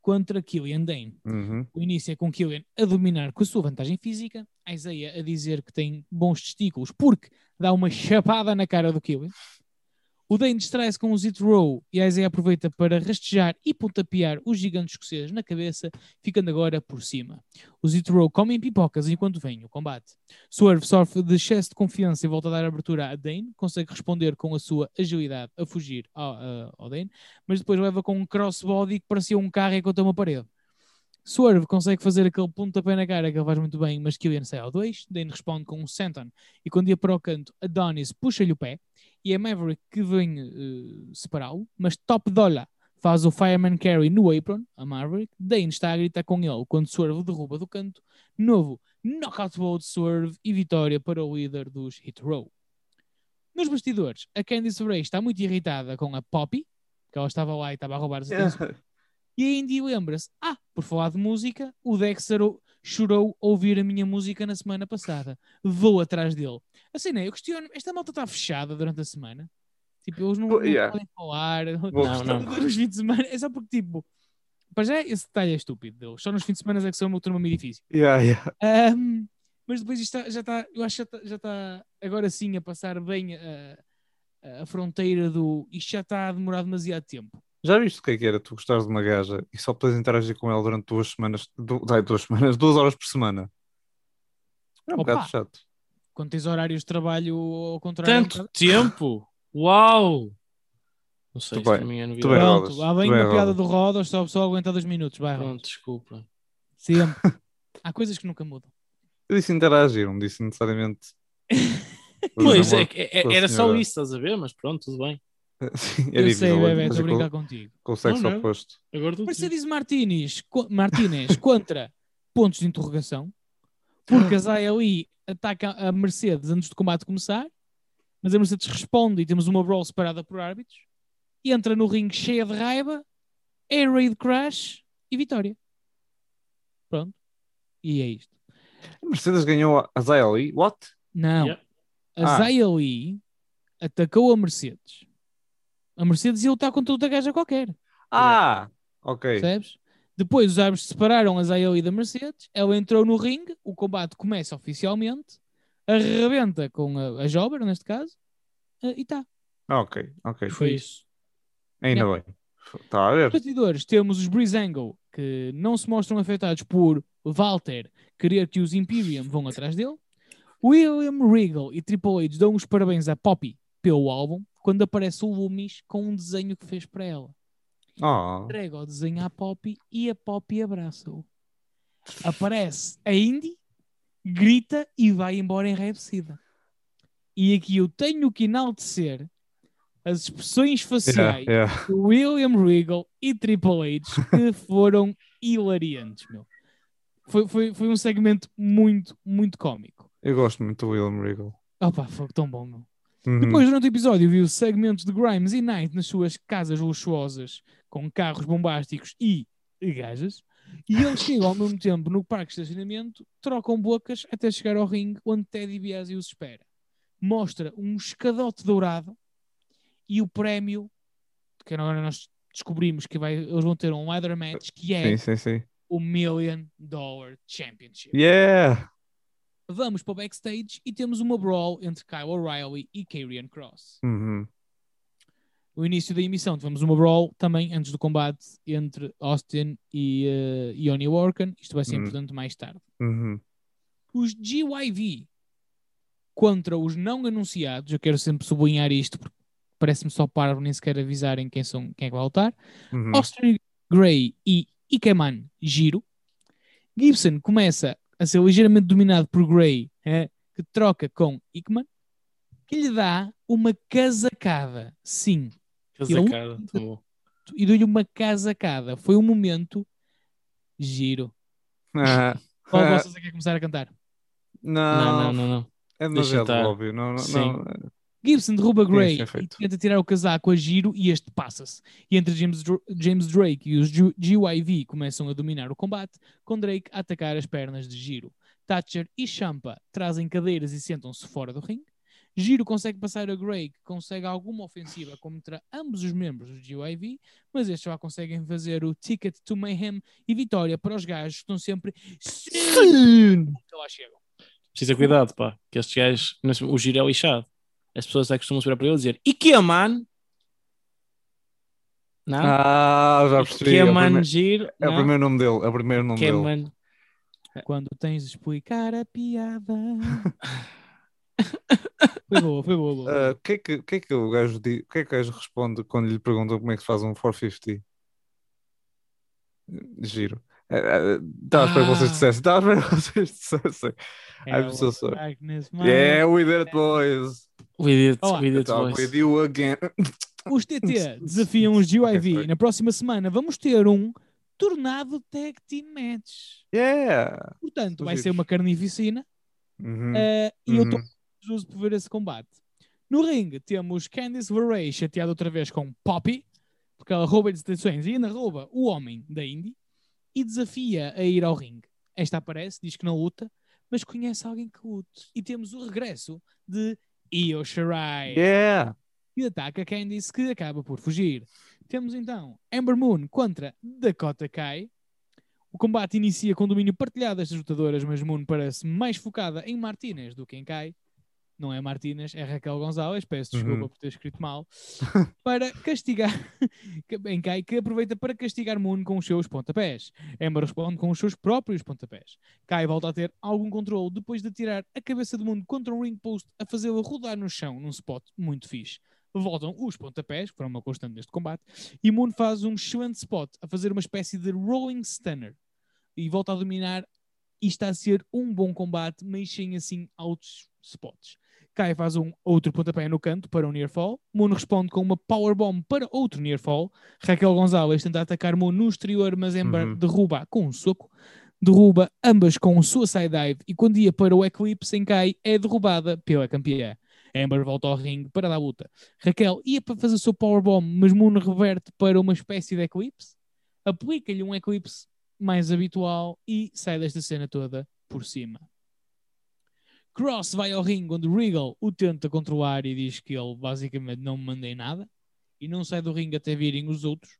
contra Killian Dane. Uhum, O início é com Killian a dominar com a sua vantagem física, Isaiah a dizer que tem bons testículos porque dá uma chapada na cara do Killian. O Dane distrai-se com o Zit Row e Isaiah aproveita para rastejar e pontapear os gigantes escoceses na cabeça, ficando agora por cima. Os Zit Row comem pipocas enquanto vem o combate. Swerve sofre de excesso de confiança e volta a dar abertura a Dane, consegue responder com a sua agilidade a fugir ao, a- ao Dane, mas depois leva com um crossbody que parecia um carro enquanto uma parede. Swerve consegue fazer aquele pontapé na cara que ele faz muito bem, mas Killian sai ao 2. Dane responde com um senton e quando ia para o canto, Adonis puxa-lhe o pé e é Maverick que vem eh, separá-lo, mas Top Dollar faz o Fireman Carry no apron, a Maverick. Dane está a gritar com ele quando Swerve derruba do canto. Novo knockout de Swerve e vitória para o líder dos Hit Row. Nos bastidores, a Candice Ray está muito irritada com a Poppy, que ela estava lá e estava a roubar as atenções. E a Indy lembra-se: Ah, por falar de música, o Dexter chorou ao ouvir a minha música na semana passada. Vou atrás dele. Assim, né? Eu questiono: esta malta está fechada durante a semana? Tipo, eles não, não yeah. podem falar. Vou Não, não. Nos fins de semana. É só porque, tipo, para já esse detalhe é estúpido deles. Só nos fins de semana é que são uma turma meio difícil. Yeah, yeah. Ahm, mas depois isto está- já está, eu acho que já está, está agora sim a passar bem a- a fronteira do isto já está a demorar demasiado tempo. Já viste o que é que era tu gostares de uma gaja e só podes interagir com ela durante duas semanas, du- ai, duas semanas, duas horas por semana? É um Opa. bocado chato. Quando tens horários de trabalho ao contrário. é Tanto bocado- tempo! Uau! Não sei, Tu bem, mim é tu novidade. bem, Pronto, Rodas, tu bem, uma piada do Rodas, só, só aguenta dois minutos, vai Rodas. Pronto, desculpa. Sempre. Há coisas que nunca mudam. Eu disse interagir, não disse necessariamente Pois, é, é- a era só isso, estás a ver? Mas pronto, tudo bem. É eu sei, bebê, mas estou a com- brincar contigo. Com o sexo Não, não. oposto. Agora Mercedes Martínez, co- Martínez contra pontos de interrogação, porque a Zayali ataca a Mercedes antes do combate começar, mas a Mercedes responde e temos uma brawl separada por árbitros, e entra no ringue cheia de raiva, Air Raid Crash e vitória. Pronto. E é isto. A Mercedes ganhou a- a Zayali. What? Não. Yeah. A Ah. Zayali atacou a Mercedes. A Mercedes ia lutar contra outra gaja qualquer. Ah! Ok. Percebes? Depois os árbitros separaram a Zayali da Mercedes, ela entrou no ringue, o combate começa oficialmente, arrebenta com a, a Jobber, neste caso, eh, e tá. Ah, Ok, ok. Foi isso. Ainda bem. Está a ver? bastidores temos os Breezangle, que não se mostram afetados por Walter querer que os Imperium vão atrás dele. William Regal e Triple H dão os parabéns a Poppy pelo álbum, quando aparece o Loomis com um desenho que fez para ela. Oh. entrega o desenho à Poppy e a Poppy abraça-o. Aparece a Indy, grita e vai embora enraivecida. E aqui eu tenho que enaltecer as expressões Yeah, faciais yeah. de William Regal e Triple H que foram hilariantes, meu. Foi, foi, foi um segmento muito, muito cómico. Eu gosto muito do William Regal. Opa, foi tão bom, meu. Uhum. Depois, durante o episódio, viu segmentos de Grimes e Knight nas suas casas luxuosas, com carros bombásticos e gajas, e eles chegam ao mesmo tempo no parque de estacionamento, trocam bocas até chegar ao ringue onde Teddy Biasi os espera. Mostra um escadote dourado e o prémio, que agora nós descobrimos que vai, eles vão ter um ladder match, que é Sim, sim, sim. o Million Dollar Championship. Yeah! Vamos para o backstage e temos uma brawl entre Kyle O'Reilly e Karrion Cross. Uhum. o início da emissão tivemos uma brawl também antes do combate entre Austin e uh, Ioni Worken. Isto vai ser Hum. importante mais tarde. Uhum. Os GYV contra os não anunciados, eu quero sempre sublinhar isto porque parece-me só parvo nem sequer avisarem quem, são, quem é que vai lutar. Uhum. Austin Gray e Ikeman Giro. Gibson começa a ser ligeiramente dominado por Gray, eh, que troca com Ikeman, que lhe dá uma casacada. Sim, Casacada, bom. e deu-lhe uma casacada. Foi um momento giro. Ah, Qual ah, de vocês é que começar a cantar? não, Não, não, não, não. é demasiado óbvio. Não, não, Sim. não. Gibson derruba Gray é e tenta tirar o casaco a giro e este passa-se. E entre James, Dr- James Drake e os GYV começam a dominar o combate, com Drake a atacar as pernas de Giro. Thatcher e Champa trazem cadeiras e sentam-se fora do ringue. Giro consegue passar a Gray, que consegue alguma ofensiva contra ambos os membros do GYV, mas estes já conseguem fazer o Ticket to Mayhem e vitória para os gajos que estão sempre sim que lá chegam. Precisa cuidado, pá. Que estes gajos, o giro é lixado. As pessoas é que costumam virar para ele e dizer man? Não? Ah, já percebi. É Ikea o, man primeiro, é o primeiro nome dele. É o primeiro nome dele. man. Quando tens de explicar a piada. foi boa, foi boa. boa. Ah, O que, é que, que é que o gajo diz? O que é que o gajo responde quando lhe perguntam como é que se faz um 450? Giro. Estava a esperar que vocês Ah. dissessem. Estava a esperar que vocês dissessem. É I'm so sorry. Man. Yeah, we did it, boys. We did, Olá. we did, Talk boys. with you again. Os TT desafiam os GYV e na próxima semana vamos ter um Tornado Tag Team Match. Yeah. Portanto, vai ser uma carnificina Uhum. eh, e eu estou Uhum. ansioso por ver esse combate. No ringue temos Candice LeRae chateada outra vez com Poppy, porque ela rouba distinções e ainda rouba o homem da Indy e desafia a ir ao ringue. Esta aparece, diz que não luta, mas conhece alguém que lute. E temos o regresso de Io Shirai. Yeah. e ataca Candice, que acaba por fugir. Temos então Amber Moon contra Dakota Kai. O combate inicia com domínio partilhado destas lutadoras, mas Moon parece mais focada em Martínez do que em Kai. Não é Martínez, é Raquel Gonzalez, peço desculpa Uhum. por ter escrito mal. para castigar em Kai, que aproveita para castigar Moon com os seus pontapés. Amber responde com os seus próprios pontapés. Kai volta a ter algum controle depois de tirar a cabeça do mundo contra um ring post a fazê-la rodar no chão num spot muito fixe. Voltam os pontapés, que foram uma constante neste combate, e Moon faz um excelente spot a fazer uma espécie de rolling stunner e volta a dominar. E está a ser um bom combate, mas sem assim altos spots. Kai faz um outro pontapé no canto para um near fall. Moon responde com uma powerbomb para outro near fall. Raquel Gonzalez tenta atacar Moon no exterior, mas Ember Uhum. derruba com um soco. Derruba ambas com um suicide dive e quando ia para o Eclipse em Kai é derrubada pela campeã. Amber volta ao ringue para dar luta. Raquel ia para fazer o seu powerbomb, mas Moon reverte para uma espécie de Eclipse. Aplica-lhe um Eclipse mais habitual e sai desta cena toda por cima. Cross vai ao ringue onde Regal o tenta controlar e diz que ele basicamente não me mandei nada e não sai do ringue até virem os outros.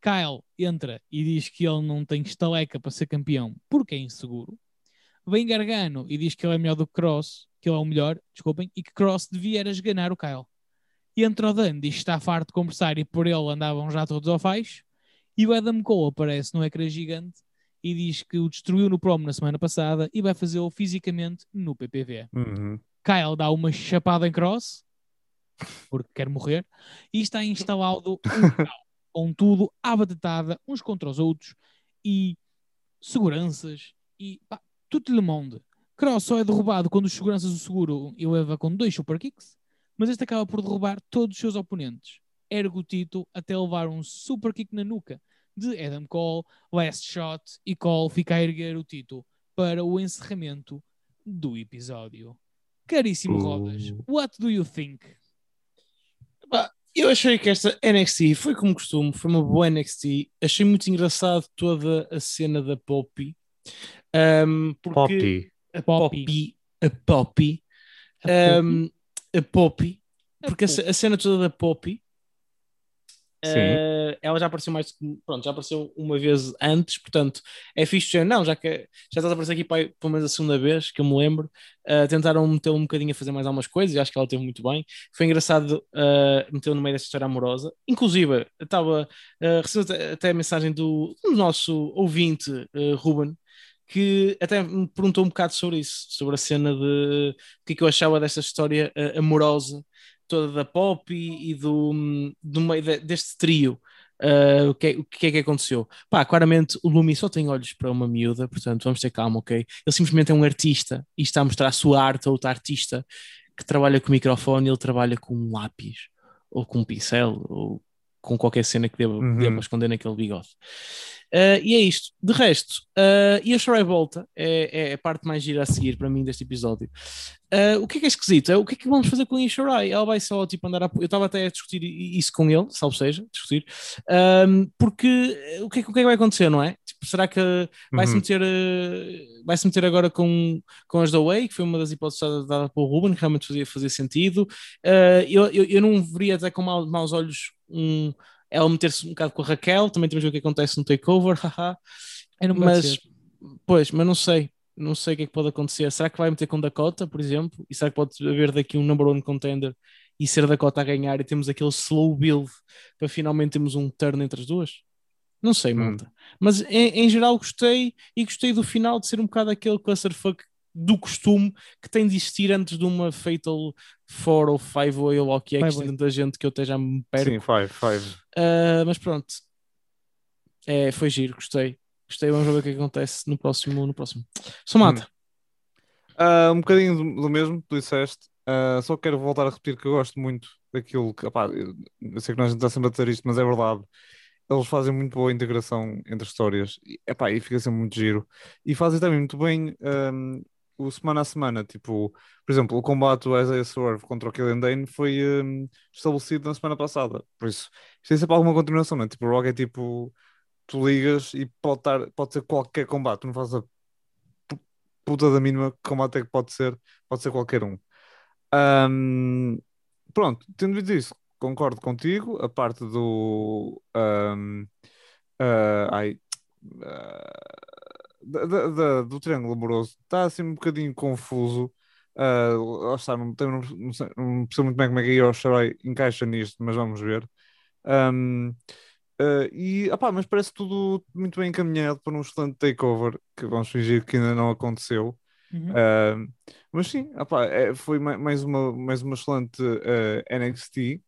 Kyle entra e diz que ele não tem estaleca para ser campeão porque é inseguro. Vem Gargano e diz que ele é melhor do que Cross, que ele é o melhor, desculpem, e que Cross devia era esganar o Kyle. E entra o Dan, diz que está farto de conversar e por ele andavam já todos ao faz. E o Adam Cole aparece no ecrã gigante e diz que o destruiu no promo na semana passada e vai fazê-lo fisicamente no PPV. Uhum. Kyle dá uma chapada em cross, porque quer morrer, e está instalado um caos, com tudo à batatada, uns contra os outros, e seguranças, e pá, tudo le monde. Cross só é derrubado quando os seguranças o seguram e o leva com dois super kicks, mas este acaba por derrubar todos os seus oponentes. Ergo o Tito até levar um super kick na nuca de Adam Cole, last shot, e Cole fica a erguer o Tito para o encerramento do episódio. Caríssimo Uh. Rodas, what do you think? Eu achei que esta NXT foi como costume, foi uma boa NXT. Achei muito engraçado toda a cena da Poppy. Um, porque Poppy. a Poppy. Poppy, a Poppy, A um, a Poppy, A porque a, Poppy. a cena toda da Poppy, Eh, ela já apareceu mais, pronto, já apareceu uma vez antes, portanto é fixe não, já que já estás a aparecer aqui para, pelo menos a segunda vez, que eu me lembro, eh, tentaram metê-lo um bocadinho a fazer mais algumas coisas e acho que ela teve muito bem. Foi engraçado uh, metê-lo no meio desta história amorosa. Inclusive, estava uh, até a mensagem do, do nosso ouvinte, uh, Ruben, que até me perguntou um bocado sobre isso, sobre a cena de o que é que eu achava desta história uh, amorosa toda da pop e, e do, do meio de- deste trio. Uh, o, que é, o que é que aconteceu? Pá, claramente o Lumi só tem olhos para uma miúda, portanto vamos ter calma, ok? Ele simplesmente é um artista e está a mostrar a sua arte a outra artista que trabalha com microfone, ele trabalha com um lápis ou com um pincel ou com qualquer cena que deva, Uhum. deva esconder naquele bigode. Uh, e é isto. De resto, uh, e a Shorai volta é, é a parte mais gira a seguir para mim deste episódio. Uh, o que é que é esquisito? É, o que é que vamos fazer com a Ishirai? Ela vai só tipo andar a... Eu estava até a discutir isso com ele, salvo seja, discutir, um, porque o que, é, que- o que é que vai acontecer, não é? Tipo, será que vai-se Uhum. meter, uh, vai-se meter agora com, com as da Way, que foi uma das hipóteses dadas dada pelo Ruben, que realmente fazia fazer sentido. Eu, eu, eu não veria até com mau- maus olhos um, ela meter-se um bocado com a Raquel, também temos o que acontece no takeover, haha. É, Mas, pois, mas não sei. Não sei o que é que pode acontecer. Será que vai meter com Dakota, por exemplo? E será que pode haver daqui um number one contender e ser Dakota a ganhar e temos aquele slow build para finalmente termos um turn entre as duas? Não sei, Hum. malta. Mas em, em geral gostei e gostei do final de ser um bocado aquele clusterfuck do costume que tem de existir antes de uma Fatal 4 ou 5 ou eu, ou o que é que tanta gente que eu esteja a me perco. Sim, five, five. Uh, mas pronto. É, foi giro, gostei. Gostei, vamos ver o que acontece no próximo. No próximo. Só mata. Ah, um bocadinho do, do mesmo que tu disseste, Ah, só quero voltar a repetir que eu gosto muito daquilo que, opá, eu, eu sei que nós estamos sempre a dizer isto, mas é verdade. Eles fazem muito boa integração entre histórias e, epá, e fica sempre muito giro. E fazem também muito bem ahm, o semana a semana. Tipo, por exemplo, o combate do Isaiah Swerve contra o Killian Dane foi ahm, estabelecido na semana passada. Por isso, isto tem sempre alguma continuação, não é? Tipo, o Rock é tipo, tu ligas e pode, estar, pode ser qualquer combate, não fazes a pu- puta da mínima que combate é que pode ser, pode ser qualquer um. Ahm, pronto, tendo dito isso, concordo contigo. A parte do. ahm, ah, ai, ah, da- da- da- do triângulo amoroso está assim um bocadinho confuso. Lá está, não, não, não sei- não percebo muito bem como é que a Io Shirai encaixa nisto, mas vamos ver. Ahm, ah, e, opá, mas parece tudo muito bem encaminhado para um excelente takeover que vamos fingir que ainda não aconteceu. Uhum. Ah, mas sim, opá, é- foi ma- mais uma, mais uma excelente ah, NXT.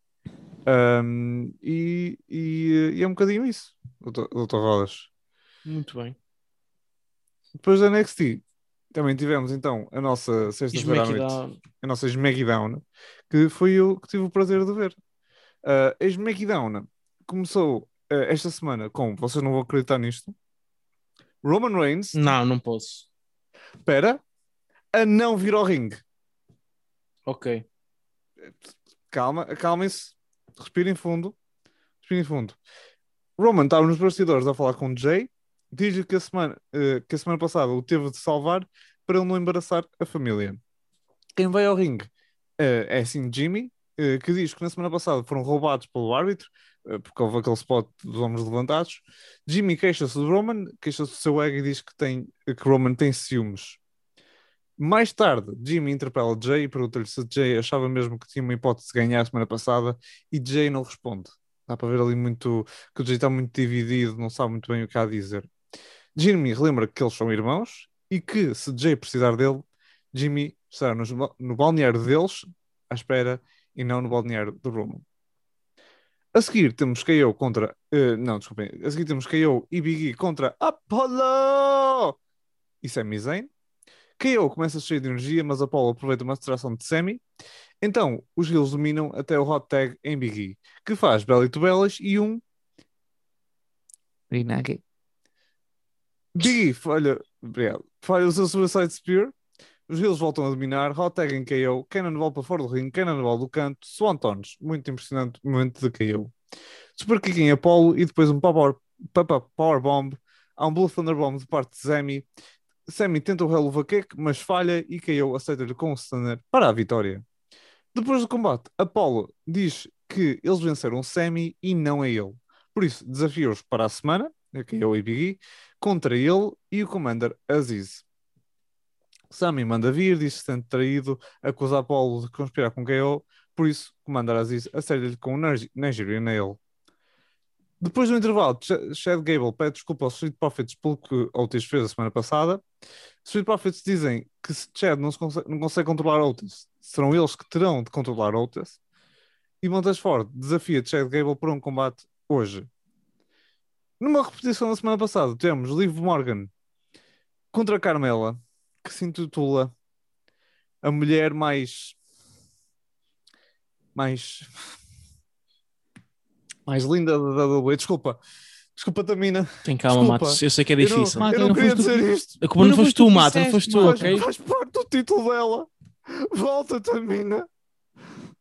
Ahm, e, e, e é um bocadinho isso, doutor, doutor Rodas. Muito bem. Depois da NXT Também tivemos então a nossa sexta-feira à noite, a nossa SmackDown, que foi eu que tive o prazer de ver. Uh, a SmackDown começou uh, esta semana com, vocês não vão acreditar nisto, Roman Reigns, Não, não posso. espera, a não vir ao ringue. Ok. Calma, acalmem-se, respirem fundo, respirem fundo. Roman estava nos bastidores a falar com o Jay, diz-lhe que, a semana, eh, que a semana passada o teve de salvar para ele não embaraçar a família. Quem vai ao ringue eh, é assim Jimmy, eh, que diz que na semana passada foram roubados pelo árbitro, porque houve aquele spot dos ombros levantados. Jimmy queixa-se do Roman, queixa-se do seu ego e diz que, tem, que Roman tem ciúmes. Mais tarde, Jimmy interpela Jay e pergunta-lhe se Jay achava mesmo que tinha uma hipótese de ganhar a semana passada e Jay não responde. Dá para ver ali muito que o Jay está muito dividido, não sabe muito bem o que há a dizer. Jimmy relembra que eles são irmãos e que se Jay precisar dele, Jimmy estará ba- no balneário deles à espera e não no balneário do Roman. A seguir temos KO contra. eh, não, desculpem. A seguir temos KO e Big E contra Apollo e Sami Zayn. KO começa cheio de energia, mas Apollo aproveita uma distração de Sami. Então, os Heels dominam até o hot tag em Big E, que faz belly to bellies e um. Rinage. Big E falha. Obrigado. Falha o seu Suicide Spear. Os Heels voltam a dominar. Hot tag em KO. Cannonball para fora do ringue. Cannonball do canto. Swantons. Muito impressionante momento de KO. Super kick em Apollo e depois um power, power, power bomb. Há um Blue Thunder Bomb de parte de Sami. Sami tenta o Hell of a Kick, mas falha e KO aceita-lhe com o stunner para a vitória. Depois do combate, Apollo diz que eles venceram Sami e não é ele. Por isso, desafia-os para a semana, a KO e Big E, contra ele e o Commander Aziz. Sami manda vir, diz que se sente traído, acusa Apollo de conspirar com KO, por isso, Commander Aziz acerta-lhe com o Nige- Nigerian Nail. Depois do intervalo, Ch- Chad Gable pede desculpa aos Street Profits pelo que Otis fez a semana passada. Street Profits dizem que se Chad não, se consegue, não consegue controlar Otis, serão eles que terão de controlar Otis. E Montez Ford desafia Chad Gable para um combate hoje. Numa repetição da semana passada, temos Liv Morgan contra Carmela, que se intitula A Mulher Mais. Mais. Mais linda da WWE. Desculpa. Desculpa, Tamina. Tem calma, Desculpa. Matos. Eu sei que é Eu não- difícil. Matos, Eu não não queria tu dizer isto. A culpa não Não foste tu, tu que Mato, não foste tu, ok? Faz parte do título dela. Volta, Tamina.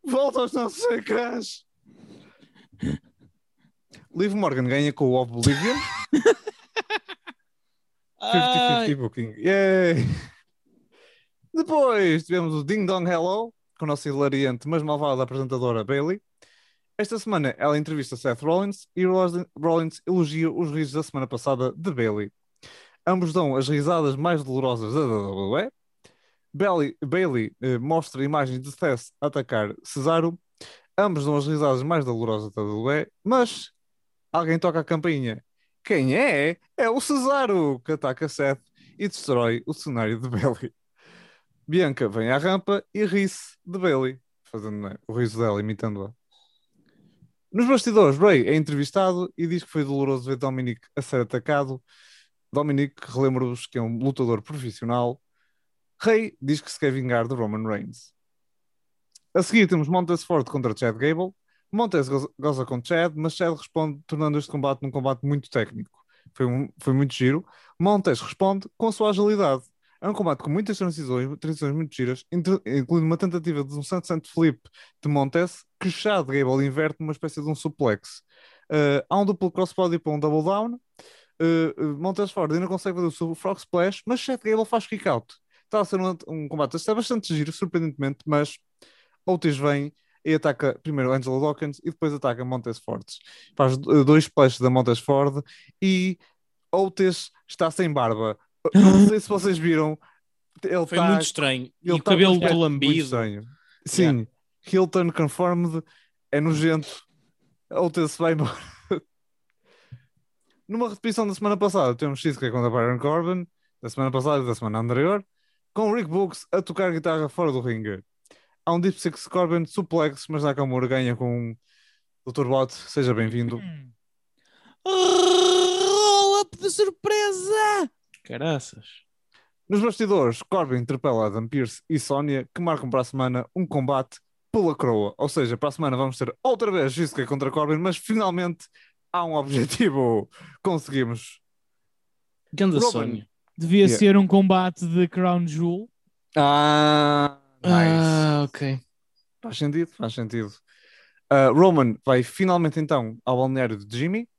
Volta aos nossos ecrãs. Liv Morgan ganha com o Oblivion. 50-50 booking. Yay! Depois tivemos o Ding Dong Hello com a nossa hilariante, mas malvada apresentadora Bailey. Esta semana ela entrevista Seth Rollins e Rollins- elogia os risos da semana passada de Bailey. Ambos dão as risadas mais dolorosas da WWE. Bailey, Bailey eh, mostra imagens de Seth a atacar Cesaro. Ambos dão as risadas mais dolorosas da WWE, mas alguém toca a campainha. Quem é? É o Cesaro que ataca Seth e destrói o cenário de Bailey. Bianca vem à rampa e ri-se de Bailey, fazendo né, o riso dela, imitando-a. Nos bastidores, Ray é entrevistado e diz que foi doloroso ver Dominic a ser atacado. Dominic, relembro-vos que é um lutador profissional. Ray diz que se quer vingar de Roman Reigns. A seguir temos Montez Ford contra Chad Gable. Montez goza, com Chad, mas Chad responde, tornando este combate num combate muito técnico. Foi, um- foi muito giro. Montez responde com a sua agilidade. É um combate com muitas transições, transições muito giras, incluindo uma tentativa de um sunset flip de Montez, que Chad Gable inverte numa espécie de um suplex. Uh, há um duplo crossbody para um double down. Uh, Montez Ford ainda consegue fazer o frog splash, mas Chad Gable faz kick out. Está a ser um, um combate está bastante giro, surpreendentemente, mas Otis vem e ataca primeiro Angelo Dawkins e depois ataca Montez Ford. Faz uh, dois splashes da Montez Ford e Otis está sem barba. Não sei se vocês viram. Ele Foi está- muito estranho. E o tá cabelo muito lambido. estranho. Sim, Hilton confirmed, é nojento. Otis vai embora. Numa repetição da semana passada, temos Shizuka contra Baron Corbin, da semana passada e da semana anterior, com Rick Books a tocar guitarra fora do ringue. Há um Deep Six Corbin suplex, mas Nakamura ganha com um Dr. Bot, seja bem-vindo. Roll-up de surpresa! Caraças. Nos bastidores, Corbin interpela Adam Pearce e Sonya, que marcam para a semana um combate pela coroa. Ou seja, para a semana vamos ter outra vez Shinsuke contra Corbin, mas finalmente há um objetivo. Conseguimos. Ganda sonho. Devia Yeah. ser um combate de Crown Jewel. Ah, Ah, ok. Faz sentido, faz sentido. Uh, Roman vai finalmente então ao balneário de Jimmy.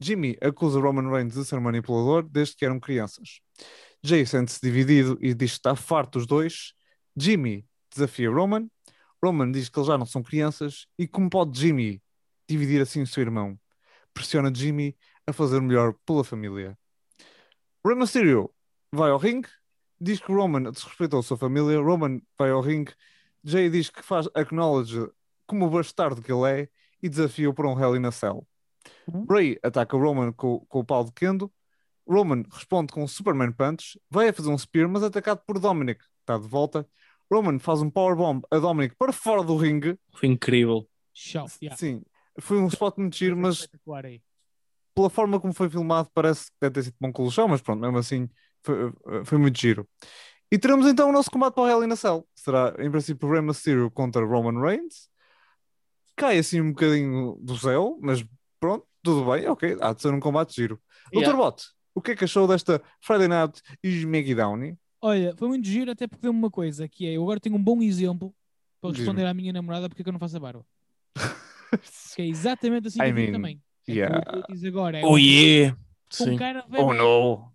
Jimmy acusa Roman Reigns de ser manipulador desde que eram crianças. Jay sente-se dividido e diz que está farto dos dois. Jimmy desafia Roman. Roman diz que eles já não são crianças e como pode Jimmy dividir assim o seu irmão? Pressiona Jimmy a fazer o melhor pela família. Rey Mysterio vai ao ringue, diz que Roman desrespeitou a sua família. Roman vai ao ringue Jay diz que faz acknowledge como o bastardo que ele é e desafia-o para um Hell in a Cell. Uhum. Ray ataca Roman com, com o pau de Kendo. Roman responde com um Superman Punch. Vai a fazer um Spear, mas é atacado por Dominic, que está de volta. Roman faz um Powerbomb a Dominic para fora do ringue. Foi incrível. Show. Yeah. Sim, foi um spot muito giro, mas pela forma como foi filmado, parece que deve ter sido bom com o chão, mas pronto, mesmo assim foi, foi muito giro. E teremos então o nosso combate para o Hell in a Cell. Será, em princípio, Rey Mysterio contra Roman Reigns. Cai assim um bocadinho do céu, mas pronto, tudo bem, ok, há de ser um combate giro. Yeah. Dr. Bot, o que é que achou desta Friday Night SmackDown? Olha, foi muito giro, até porque deu-me uma coisa, que é, eu agora tenho um bom exemplo para responder à minha namorada porque é que eu não faço a barba. Que é exatamente assim que I eu mean, também. É yeah. o que eu disse agora é Oh um- yeah! Sim, cara. Oh no!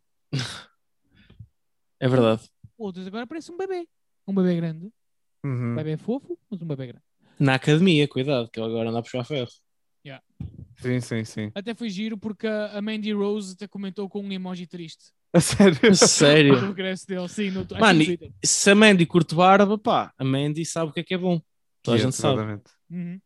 É verdade. O outro diz agora parece um bebê. Um bebê grande. Um Uhum. bebê fofo, mas um bebê grande. Na academia, cuidado, que ele agora anda a puxar ferro. Sim, sim, sim. Até foi giro porque a Mandy Rose até comentou com um emoji triste. A sério? Sério. O regresso dele, sim, no, Mano. Se a Mandy curte barba, pá, a Mandy sabe o que é que é bom. Toda a gente sabe. Exatamente. Uhum.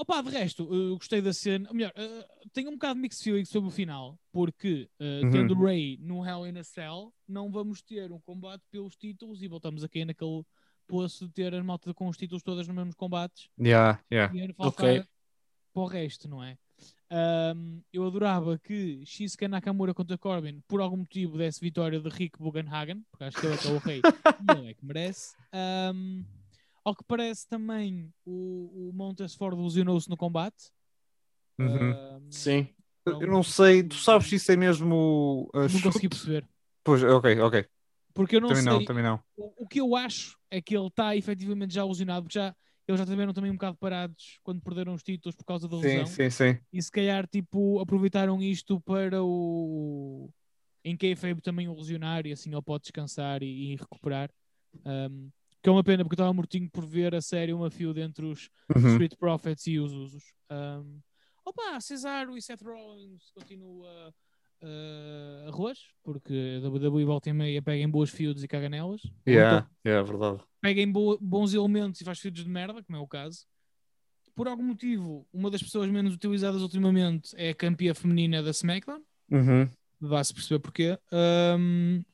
Opa, de resto, eu gostei da cena. Ou melhor, eh, tenho um bocado de mixed feelings sobre o final, porque eh, Uhum. tendo Ray no Hell in a Cell, não vamos ter um combate pelos títulos e voltamos aqui naquele poço de ter a malta com os títulos todas nos mesmos combates Yeah, yeah. e era faltar Ok. para o resto, não é? Ahm, eu adorava que Shinsuke Nakamura contra Corbin, por algum motivo, desse vitória de Rick Bugenhagen, porque acho que ele é que é o rei e ele é que merece. Ahm, ao que parece também, o, o Montesford ilusionou-se no combate. Uhum. Sim. Eu não sei, tu sabes se isso é mesmo. uh, não chute? consegui perceber. Pois, ok, ok. Porque eu não também sei. não, também não. O, o que eu acho é que ele está efetivamente já ilusionado, porque já, eles já tiveram também um bocado parados quando perderam os títulos por causa da Sim, lesão. sim, sim. E se calhar, tipo, aproveitaram isto para o. Em kayfabe também o lesionar e assim ele pode descansar e, e recuperar. Um, que é uma pena porque eu estava mortinho por ver a série uma feud entre os Uhum. Street Profits e os Usos. Um, opa, Cesaro e Seth Rollins continua uh, arroz, porque a WWE volta e meia pega em boas feuds e caga nelas. Yeah, então yeah, verdade. pega em bo- bons elementos e faz feuds de merda, como é o caso. Por algum motivo, uma das pessoas menos utilizadas ultimamente é a campeã feminina da SmackDown. Uhum. Vá-se perceber porquê. Um,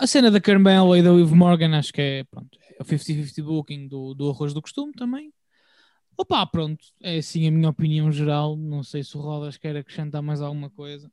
a cena da Carmela e da Liv Morgan acho que é, pronto, é o 50-50 booking do, do arroz do costume também. Opa, pronto, é assim a minha opinião geral. Não sei se o Rodas quer acrescentar mais alguma coisa.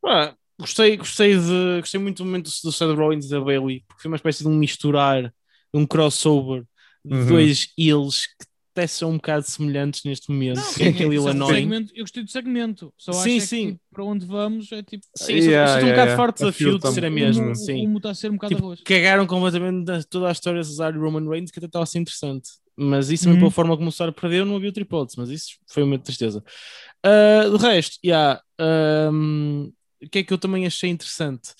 Pá, gostei, gostei, de, gostei muito do momento do Seth Rollins e da Bailey, porque foi uma espécie de um misturar, um crossover de Uhum. dois eles que até são um bocado semelhantes neste momento. Não, que é aquele sim, Illinois. segmento- eu gostei do segmento. Só acho Sim, é que, sim. tipo, para onde vamos é tipo. Sim, sou- eu Yeah, estou um yeah, bocado yeah. farto feud de ser a mesma. o, sim. o, o está a ser um bocado Tipo, arroz. cagaram completamente da- toda a história de Cesaro e Roman Reigns, que até estava a ser interessante. Mas isso também Uhum. pela forma como o Cesaro perdeu, não havia outra hipótese. Mas isso foi uma tristeza. Ah, do resto, yeah, ahm, o que é que eu também achei interessante?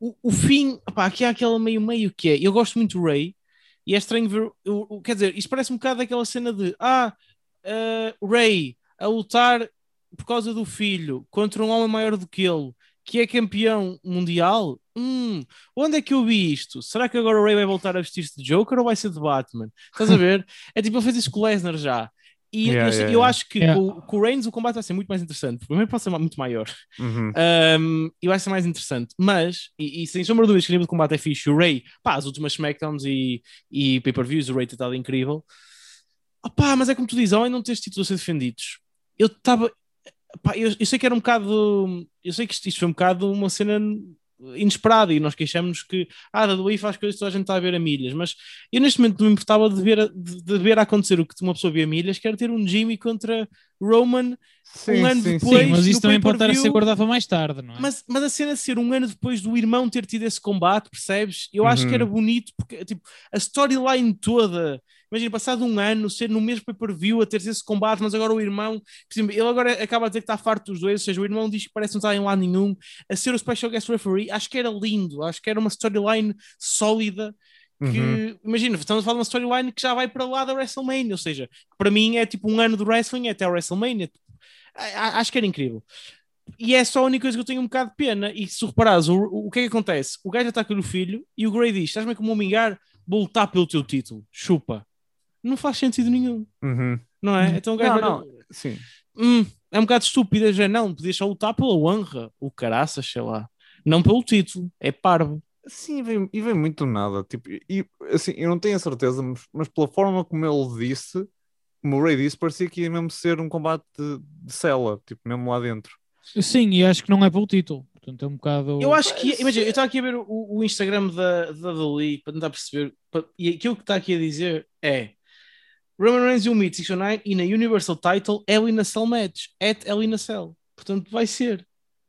O, o fim, pá, aqui há aquela meio-meio que é. Eu gosto muito do Ray, e é estranho ver. o- quer dizer, isto parece um bocado daquela cena de ah, ah, Ray a lutar por causa do filho contra um homem maior do que ele, que é campeão mundial. Hum, onde é que eu vi isto? Será que agora o Ray vai voltar a vestir-se de Joker ou vai ser de Batman? Estás a ver? é tipo, ele fez isso com o Lesnar já. E Yeah, eu, yeah, eu yeah. acho que Yeah. com, com o Reigns o combate vai ser muito mais interessante. Primeiro pode ser muito maior. Uhum. Um, e vai ser mais interessante. Mas, e, e sem sombra de dúvidas que o nível de combate é fixe. O Ray, pá, as últimas SmackDowns e, e pay-per-views, o Ray tem estado incrível. Opá, mas é como tu dizes, ao não ter títulos a ser defendidos, eu estava. eu, eu sei que era um bocado. Eu sei que isto, isto foi um bocado uma cena inesperada e nós queixamos que ah, da WWE faz coisas que toda a gente está a ver a milhas, mas eu neste momento não me importava de ver, de, de ver acontecer o que uma pessoa vê a milhas, que era ter um Jimmy contra Roman Sim, um ano sim, depois. Sim, mas isso também pode estar a ser guardado para mais tarde, não é? Mas, mas a cena de ser um ano depois do irmão ter tido esse combate, percebes? Eu acho que Uhum. era bonito porque tipo, a storyline toda, imagina, passado um ano, ser no mesmo pay-per-view a ter esse combate, mas agora o irmão, exemplo, ele agora acaba de dizer que está farto dos dois, ou seja, o irmão diz que parece não estar em lado nenhum, a ser o special guest referee, acho que era lindo, acho que era uma storyline sólida. Que, Uhum. imagina, estamos a falar de uma storyline que já vai para lá da WrestleMania, ou seja, que para mim é tipo um ano de wrestling até a WrestleMania. A- a- Acho que era incrível. E é só a única coisa que eu tenho um bocado de pena. E se reparares, o, o, o que é que acontece? O gajo ataca o filho e o Grey diz: Estás-me como um mingar, vou lutar pelo teu título, chupa. Não faz sentido nenhum, Uhum. não é? Hum. Então o gajo Não, vai- não, sim. Hum, é um bocado estúpido, já não, podias só lutar pela honra, o caraças, sei lá, não pelo título, é parvo. Sim, e vem, e vem muito do nada. Tipo, e assim, eu não tenho a certeza, mas, mas pela forma como ele disse, como o Ray disse, parecia que ia mesmo ser um combate de, de cela, tipo, mesmo lá dentro. Sim, e acho que não é pelo título. Portanto, é um bocado. Eu acho que, imagina, eu estava aqui a ver o, o Instagram da, da Dali para tentar perceber, pa- e aquilo que está aqui a dizer é Roman Reigns will meet 609 in a Universal Title Hell in a Cell match at a Cell. Portanto, vai ser.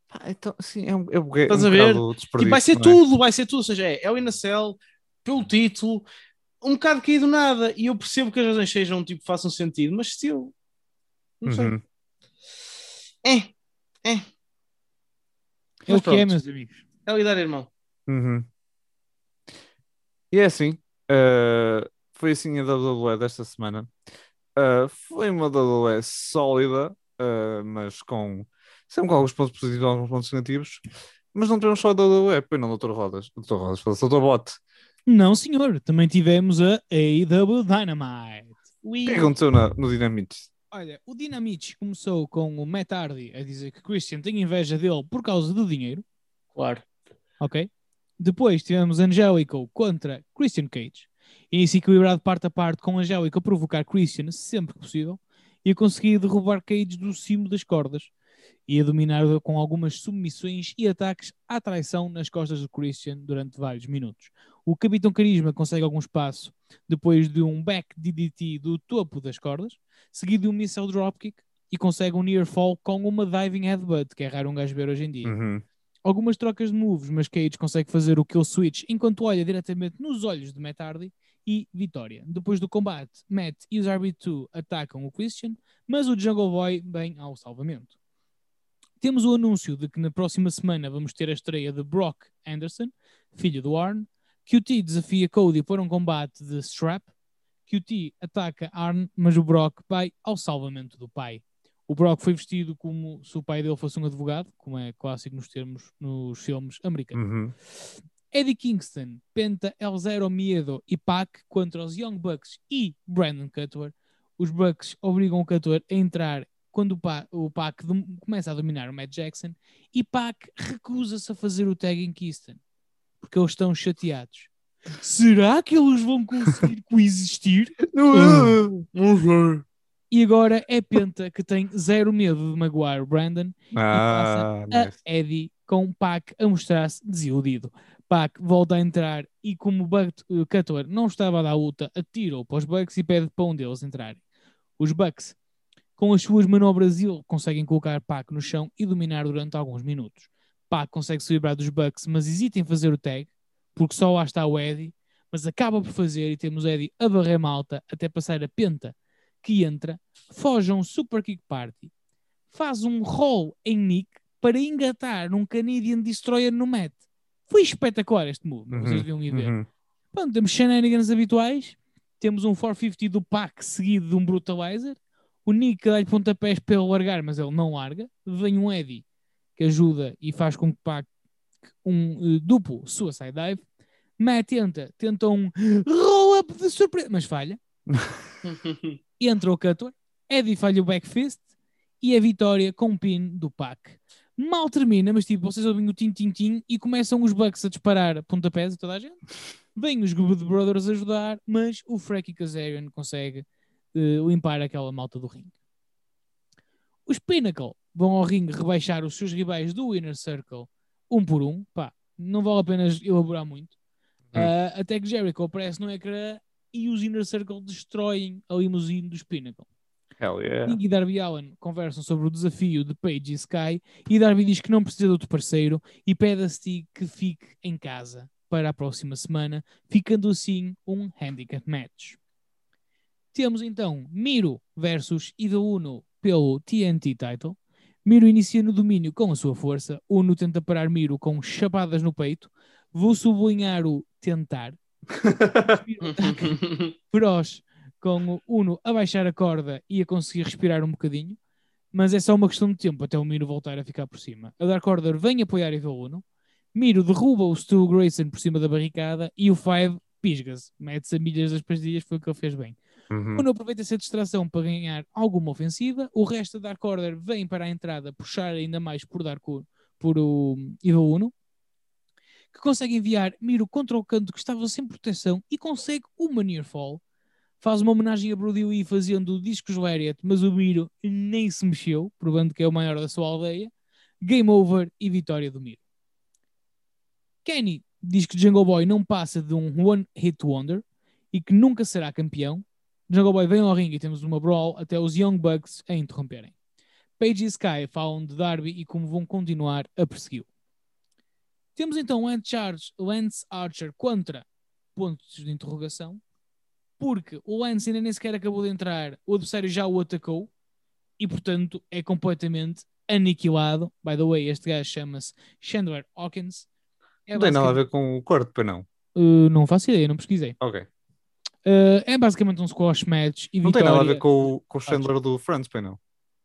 Pá, então, sim, é um, é um, é Estás um a ver? Tipo, vai ser é? tudo, vai ser tudo. Ou seja, é a Cell, pelo título, um bocado caído nada. E eu percebo que as razões sejam, tipo, façam sentido, mas still, não sei. Uhum. É, é. É o que é, meus amigos. É lidar, irmão. Uhum. E é assim, eh, foi assim a WWE desta semana. Eh, foi uma WWE sólida, eh, mas com sempre com alguns pontos positivos e alguns pontos negativos. Mas não tivemos só a WWE, pois não, Dr. Rodas. Dr. Rodas, foda-se, Dr. Bot. Não, senhor. Também tivemos a AEW Dynamite. O que é que aconteceu na- no Dynamite? Olha, o Dynamite começou com o Matt Hardy a dizer que Christian tem inveja dele por causa do dinheiro, Claro. ok? Depois tivemos Angelico contra Christian Cage. Início equilibrado parte a parte com Angelico a provocar Christian sempre que possível e a conseguir derrubar Cage do cimo das cordas e a dominar com algumas submissões e ataques à traição nas costas do Christian durante vários minutos. O Capitão Carisma consegue algum espaço depois de um back DDT do topo das cordas, seguido de um missile dropkick e consegue um near fall com uma diving headbutt, que é raro um gajo ver hoje em dia Uhum. algumas trocas de moves, mas Cage consegue fazer o kill switch enquanto olha diretamente nos olhos de Matt Hardy e vitória. Depois do combate, Matt e os RB2 atacam o Christian, mas o Jungle Boy vem ao salvamento. Temos o anúncio de que na próxima semana vamos ter a estreia de Brock Anderson, filho do Arn. QT desafia Cody para um combate de strap. QT ataca Arn, mas o Brock vai ao salvamento do pai. O Brock foi vestido como se o pai dele fosse um advogado, como é clássico nos termos nos filmes americanos. Uhum. Eddie Kingston, Penta, El Zero Miedo e Pac contra os Young Bucks e Brandon Cutler. Os Bucks obrigam o Cutler a entrar quando o, Pa- o Pac começa a dominar o Matt Jackson e Pac recusa-se a fazer o tag em Kingston porque eles estão chateados. Será que eles vão conseguir coexistir? Não sei. E agora é Penta que tem zero medo de magoar o Brandon Ah, a nice. Eddie com Pac a mostrar-se desiludido. Pac volta a entrar e como o o Cutler não estava a dar luta, atira-o para os Bucks e pede para um deles entrarem. Os Bucks, com as suas manobras, conseguem colocar Pac no chão e dominar durante alguns minutos. Pac consegue se livrar dos Bucks, mas hesita em fazer o tag, porque só lá está o Eddie, mas acaba por fazer e temos Eddie a barrer malta até passar a Penta, que entra, foge a um Super Kick Party, faz um roll em Nick para engatar num Canadian Destroyer no Matt. Foi espetacular este move, vocês Uhum, deviam ir ver. uhum. Pronto, temos shenanigans habituais, temos um 450 do Pac seguido de um Brutalizer, o Nick dá-lhe pontapés para ele largar, mas ele não larga, vem um Eddie que ajuda e faz com que Pac um eh, duplo Suicide Dive, Matt tenta, tenta um roll-up de surpresa, mas falha, entra o Cutler, Eddie falha o back fist e a vitória com um pin do Pac. Mal termina, mas tipo, vocês ouvem o tim-tim-tim e começam os Bucks a disparar pontapés a toda a gente. Vêm os Good Brothers ajudar, mas o Frankie Kazarian consegue eh, limpar aquela malta do ringue. Os Pinnacle vão ao ringue rebaixar os seus rivais do Inner Circle um por um. Pá, não vale a pena elaborar muito. Ah, até que Jericho aparece no ecrã e os Inner Circle destroem a limusine dos Pinnacle. Hell yeah. Sting e Darby Allen conversam sobre o desafio de Paige e Sky e Darby diz que não precisa de outro parceiro e pede a Stig que fique em casa para a próxima semana, ficando assim um handicap match. Temos então Miro versus Ida Uno pelo TNT title. Miro inicia no domínio com a sua força. Uno tenta parar Miro com chapadas no peito. Vou sublinhar o tentar. Miro ataca feroz com o Uno a baixar a corda e a conseguir respirar um bocadinho. Mas é só uma questão de tempo até o Miro voltar a ficar por cima. A Dark Order vem apoiar Evil Uno. Miro derruba o Stu Grayson por cima da barricada e o Five pisga-se. Mete-se a milhas das pastilhas, foi o que ele fez bem. Uhum. Uno aproveita essa distração para ganhar alguma ofensiva. O resto da Dark Order vem para a entrada puxar ainda mais por, Dark, por o Evil Uno, que consegue enviar Miro contra o canto que estava sem proteção e consegue uma Near Fall. Faz uma homenagem a Brody Lee fazendo o discos Lariat, mas o Miro nem se mexeu, provando que é o maior da sua aldeia. Game over e vitória do Miro. Kenny diz que Jungle Boy não passa de um One Hit Wonder e que nunca será campeão. Jungle Boy vem ao ringue e temos uma brawl até os Young Bucks a interromperem. Paige e Sky falam de Darby e como vão continuar a persegui-lo. Temos então Lance Archer, Lance Archer contra pontos de interrogação, porque o Lance ainda nem sequer acabou de entrar, o adversário já o atacou e, portanto, é completamente aniquilado. By the way, este gajo chama-se Chandler Hawkins. É Não tem nada a ver com o corte, pois não. Uh, não faço ideia, não pesquisei. Ok. Uh, é basicamente um squash match e Não tem vitória. nada a ver com, o- com o Chandler do Friends, pois não.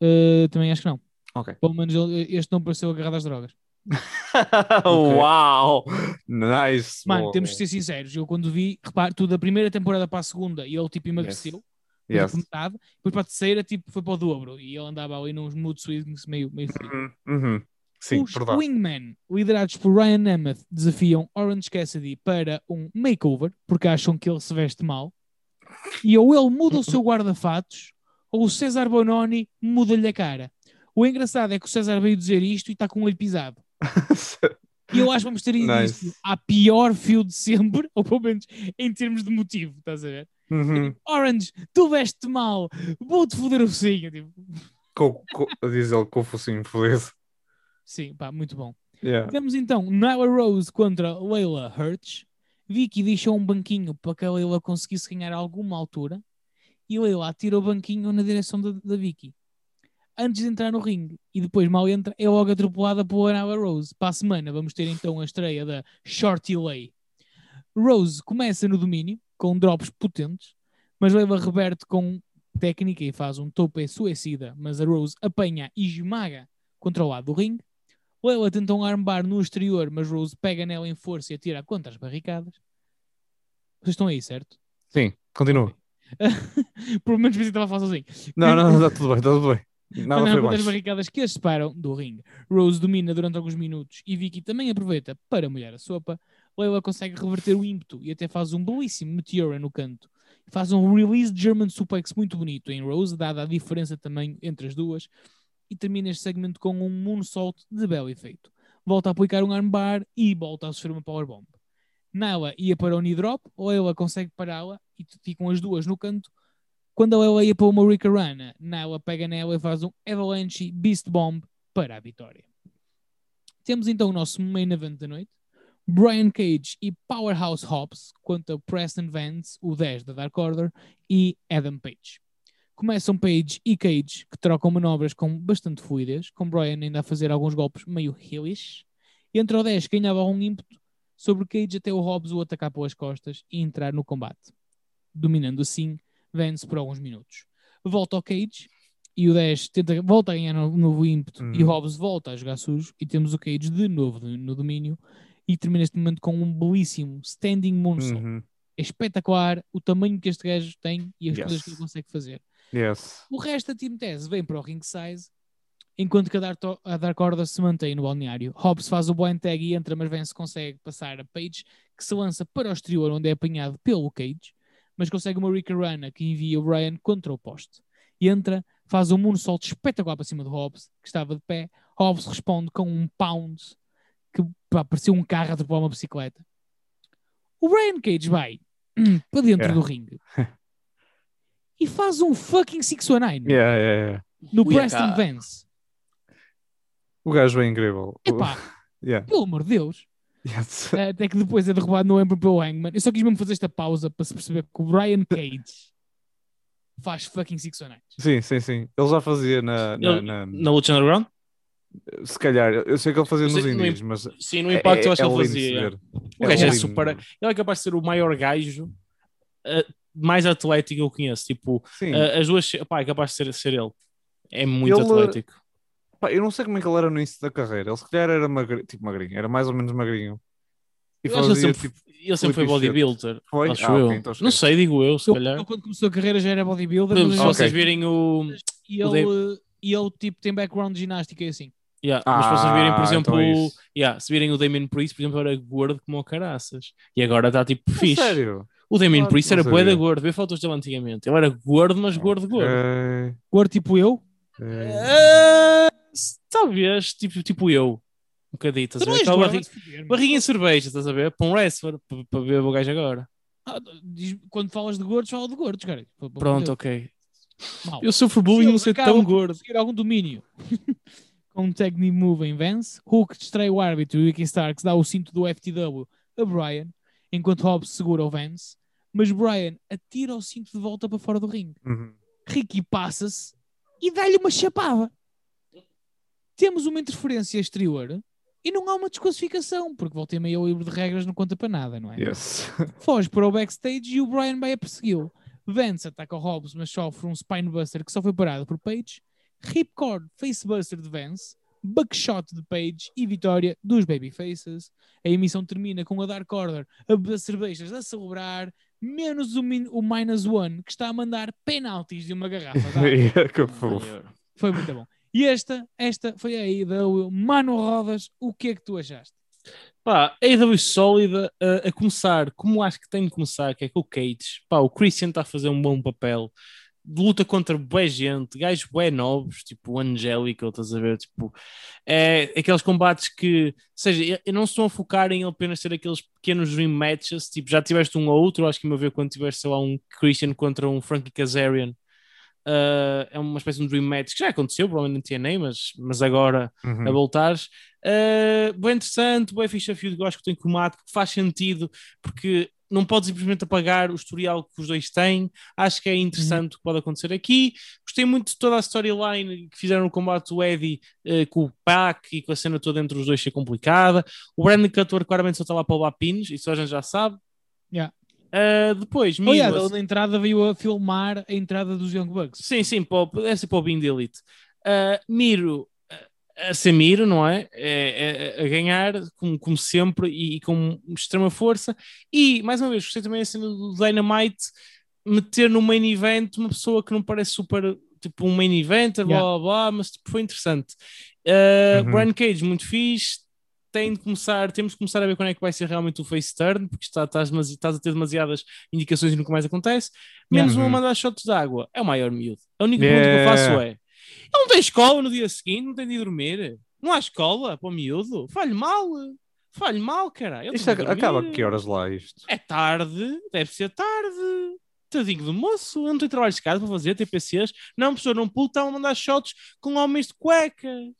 Uh, também acho que não. Ok. Pelo menos este não pareceu agarrado às drogas. Uau! Nice! Mano, boa. temos que ser sinceros. Eu quando vi, repare, tu da primeira temporada para a segunda e ele tipo emagreceu, Yes. por metade, depois para a terceira tipo foi para o dobro e ele andava ali nos mood swings meio, meio frio. Uhum, uhum. Sim, Os verdade. Wingmen, liderados por Ryan Nemeth, desafiam Orange Cassidy para um makeover porque acham que ele se veste mal. E ou ele muda o seu guarda-fatos ou o César Bononi muda-lhe a cara. O engraçado é que o César veio dizer isto e está com o olho pisado. E eu acho que vamos ter início Nice. à pior fio de sempre, ou pelo menos em termos de motivo, estás a ver? Uhum. Orange, tu veste mal, vou-te foder o focinho. Tipo, Com, com, diz ele com o focinho feliz. sim, pá, muito bom. Yeah. Temos então Nyla Rose contra Leila Hurts. Vicky deixou um banquinho para que a Leila conseguisse ganhar alguma altura e Leila atira o banquinho na direção da, da Vicky. Antes de entrar no ringue e depois mal entra, é logo atropelada por Nyla Rose. Para a semana vamos ter então a estreia da Shorty Lay. Rose começa no domínio com drops potentes, mas Leila reverte com técnica e faz um tope suicida, mas a Rose apanha e esmaga contra o lado do ringue. Leila tenta um armbar no exterior, mas Rose pega nela em força e atira contra as barricadas. Vocês estão aí, certo? Sim, continua. Por menos pensei que estava a falar sozinho. Não, não, está tudo bem, está tudo bem. Nada Não, foi contra as mais. barricadas que separam do ringue. Rose domina durante alguns minutos e Vicky também aproveita para molhar a sopa. Leila consegue reverter o ímpeto e até faz um belíssimo Meteora no canto. Faz um release German suplex muito bonito em Rose, dada a diferença também entre as duas. E termina este segmento com um moonsault de belo efeito. Volta a aplicar um armbar e volta a sofrer uma powerbomb. Nyla ia para o knee drop, Leila consegue pará-la e ficam as duas no canto. Quando a Leila ia para uma Rika Rana, Nyla pega nela e faz um Avalanche Beast Bomb para a vitória. Temos então o nosso main event da noite. Brian Cage e Powerhouse Hobbs contra Preston Vance, o 10 da Dark Order, e Adam Page. Começam Page e Cage, que trocam manobras com bastante fluidez, com Brian ainda a fazer alguns golpes meio heelish. Entre o 10 ganhava um ímpeto sobre Cage até o Hobbs o atacar pelas costas e entrar no combate, dominando assim Vance por alguns minutos. Volta ao Cage e o 10 tenta, volta a ganhar um novo ímpeto e o Uhum. Hobbs volta a jogar sujo e temos o Cage de novo no, domínio e termina este momento com um belíssimo standing moonsault. Uhum. É espetacular o tamanho que este gajo tem e as Yes. coisas que ele consegue fazer. Yes. O resto da Team Tess vem para o ring size, enquanto que a Dark, a Dark Order se mantém no balneário. Hobbs faz o blind tag e entra, mas Vance consegue passar a Page, que se lança para o exterior, onde é apanhado pelo Cage, mas consegue uma Rika Rana que envia o Brian contra o poste. E entra, faz um moonsault espetacular para cima do Hobbs, que estava de pé. Hobbs responde com um pound que pá, parecia um carro a atropelar uma bicicleta. O Brian Cage vai para dentro Yeah. do ringue e faz um fucking 619 Yeah, yeah, yeah. no Ui, Preston cara. Vance. O gajo é incrível. Epá, Yeah. pelo amor de Deus. Yes. Até que depois é derrubado no Emperor pelo Hangman. Eu só quis mesmo fazer esta pausa para se perceber que o Brian Cage faz fucking 619. Sim, sim, sim. Ele já fazia na. na, Ele- na- Na luta underground? Se calhar, eu sei que ele fazia nos sei, no indies, mas. Sim, no impacto eu acho que ele fazia. yeah. ver. O gajo é lindo. super. Ele é capaz de ser o maior gajo uh, mais atlético que eu conheço. Tipo, uh, as duas. Pá, é capaz de ser, ser ele. É muito Ele- atlético. Pá, eu não sei como é que ele era no início da carreira. Ele se calhar era magrinho, tipo magrinho, era mais ou menos magrinho. E Eu que ele fazia sempre, tipo. ele sempre foi bodybuilder. Foi? Acho Ah, eu. ok, então não sei, digo eu, se Ele, calhar. ele, quando começou a carreira já era bodybuilder, Se mas Ok. vocês virem o. e o ele, e ele tipo tem background de ginástica e assim. Yeah, mas se vocês Ah, virem, por exemplo, então é yeah, se virem o Damien Priest, por exemplo, era gordo como o caraças. E agora está tipo A fixe. Sério? O Damien Claro, Priest era bué da sabia. gordo. Vê fotos dele antigamente. Ele era gordo, mas gordo, gordo. Ok, Gordo tipo eu. ok. Talvez, tipo, tipo eu. Um bocadinho, estás a ver? gordo, barriga, barriguinha de cerveja, estás a ver? Para um wrestler, para, para ver o gajo agora. Ah, diz- quando falas de gordos, fala de gordos, cara. Pronto, Deus. ok. Mal. Eu sofro bullying não ser tão por gordo. conseguir algum domínio. Com um technique move em Vance, Hook distrai o árbitro e Ricky Starks dá o cinto do FTW a Brian, enquanto Hobbs segura o Vance, mas Brian atira o cinto de volta para fora do ringue. Uhum. Ricky passa-se e dá-lhe uma chapada. Temos uma interferência exterior e não há uma desclassificação, porque volta e meia o livro de regras não conta para nada, não é? Yes. Foge para o backstage e o Brian vai a persegui-lo. Vance ataca o Hobbs, mas sofre um spinebuster que só foi parado por Page. Ripcord, facebuster de Vance. Buckshot de Page e vitória dos Babyfaces. A emissão termina com a Dark Order a beber cervejas a celebrar, menos o, min- o Minus One, que está a mandar penaltis de uma garrafa. fofo. Foi muito bom. E esta, esta foi a AEW. Mano Rodas, o que é que tu achaste? Pá, a AEW sólida a, a começar, como acho que tem de começar, que é com o Cage. Pá, o Christian está a fazer um bom papel. Luta contra bué gente, gajos bué novos, tipo o Angelical, estás a ver? Tipo, é aqueles combates que, ou seja, eu- não estou a focar em apenas ter aqueles pequenos dream matches, tipo, já tiveste um ou outro, acho que me ver quando tiveste, sei lá, um Christian contra um Frankie Kazarian. Ah, é uma espécie de um dream match que já aconteceu, provavelmente não tinha nem, mas, mas agora a Uhum. voltares. Uh, bem interessante, bem fixe a feud, eu acho que tem combate, que faz sentido, porque não podes simplesmente apagar o historial que os dois têm. Acho que é interessante o que pode acontecer aqui. Gostei muito de toda a storyline que fizeram no combate do Eddie uh, com o Pac e com a cena toda entre os dois ser complicada. O Brandon Cutler claramente só está lá para levar pinos, isso a gente já sabe. Yeah. Uh, depois, Miro, ele na entrada veio a filmar a entrada dos Young Bucks. Sim, sim, para o, deve ser para o Bean de Elite. Uh, Miro a ser Miro, não é? É- é- a ganhar, como, como sempre, e, e com extrema força. E, mais uma vez, gostei também da cena do Dynamite meter no main event uma pessoa que não parece super, tipo, um main event, blá Yeah. blá blá, mas tipo, foi interessante. Uh, Uhum. Brian Cage, muito fixe. Tem de começar, temos de começar a ver quando é que vai ser realmente o face turn, porque está, estás, estás a ter demasiadas indicações e nunca mais acontece. Menos Yeah. uma Uhum. mandar shots de água. É o maior miúdo. A única pergunta que eu faço é: ele não tem escola no dia seguinte, não tem de ir dormir? Não há escola para o miúdo? Falhe mal, falhe mal, cara. Isto tem acaba que horas lá isto? É tarde, deve ser tarde. Tadinho do moço, eu não tenho trabalho de casa para fazer, TPCs. Não, professor, não pulo, estão a mandar shots com homens de cuecas.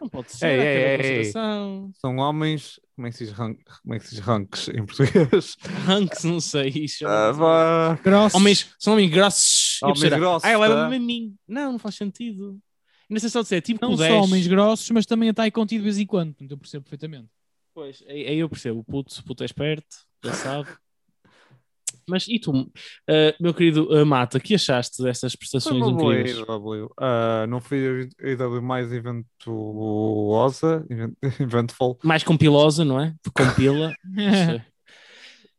Não pode ser, Ei, ei, consideração. São homens. Como é que se diz, rank, como é que se diz ranks em português? Ranks, não sei. Isso, Ah, vá. Grossos. homens, são homens grossos. Homens pessoa, grossos, Ah, ela leva-me a mim. Não, não faz sentido. Não sei só dizer, tipo não só 10. homens grossos, mas também está aí contido de vez em quando. Portanto, eu percebo perfeitamente. Pois, aí, aí eu percebo, o puto, o puto é esperto, já sabe. Mas e tu, eh, meu querido uh, Mata, que achaste dessas Foi prestações uma boa incríveis? AEW. Ah, não foi a AEW mais eventuosa, event- eventful, Mais compilosa, não é? Compila.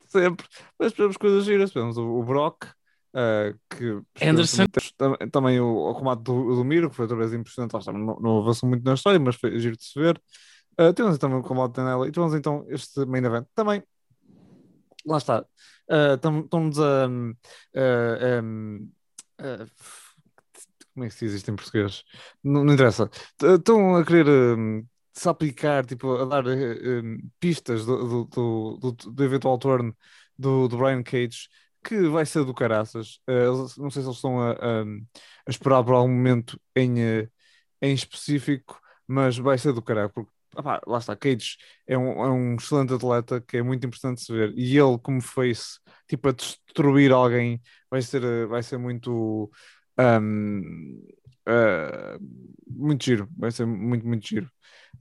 sempre. Mas tivemos coisas giras. Tivemos o, o Brock, ah, que Anderson. Também, tam- também o, o combate do, do Miro, que foi outra vez impressionante. Lá não, não avançou muito na história, mas foi giro de se ver. Ah, tivemos também o combate da Nela e tivemos então este main event também. Lá está. Ah, tam- Estamos a. ah, um, ah, Como é que se diz isto em português? Não, não interessa. Estão a querer hum, se aplicar, tipo, a dar eh, hum, pistas do, do, do, do- eventual turn do, do Brian Cage, que vai ser do caraças. Eles- não sei se eles estão a, a- a esperar por algum momento em, eh, em específico, mas vai ser do caralho, porque opá, lá está, Cage é um, é um excelente atleta que é muito importante se ver, e ele, como face, tipo, a destruir alguém, vai ser, eh, vai ser muito. hum, eh, muito giro, vai ser muito, muito giro.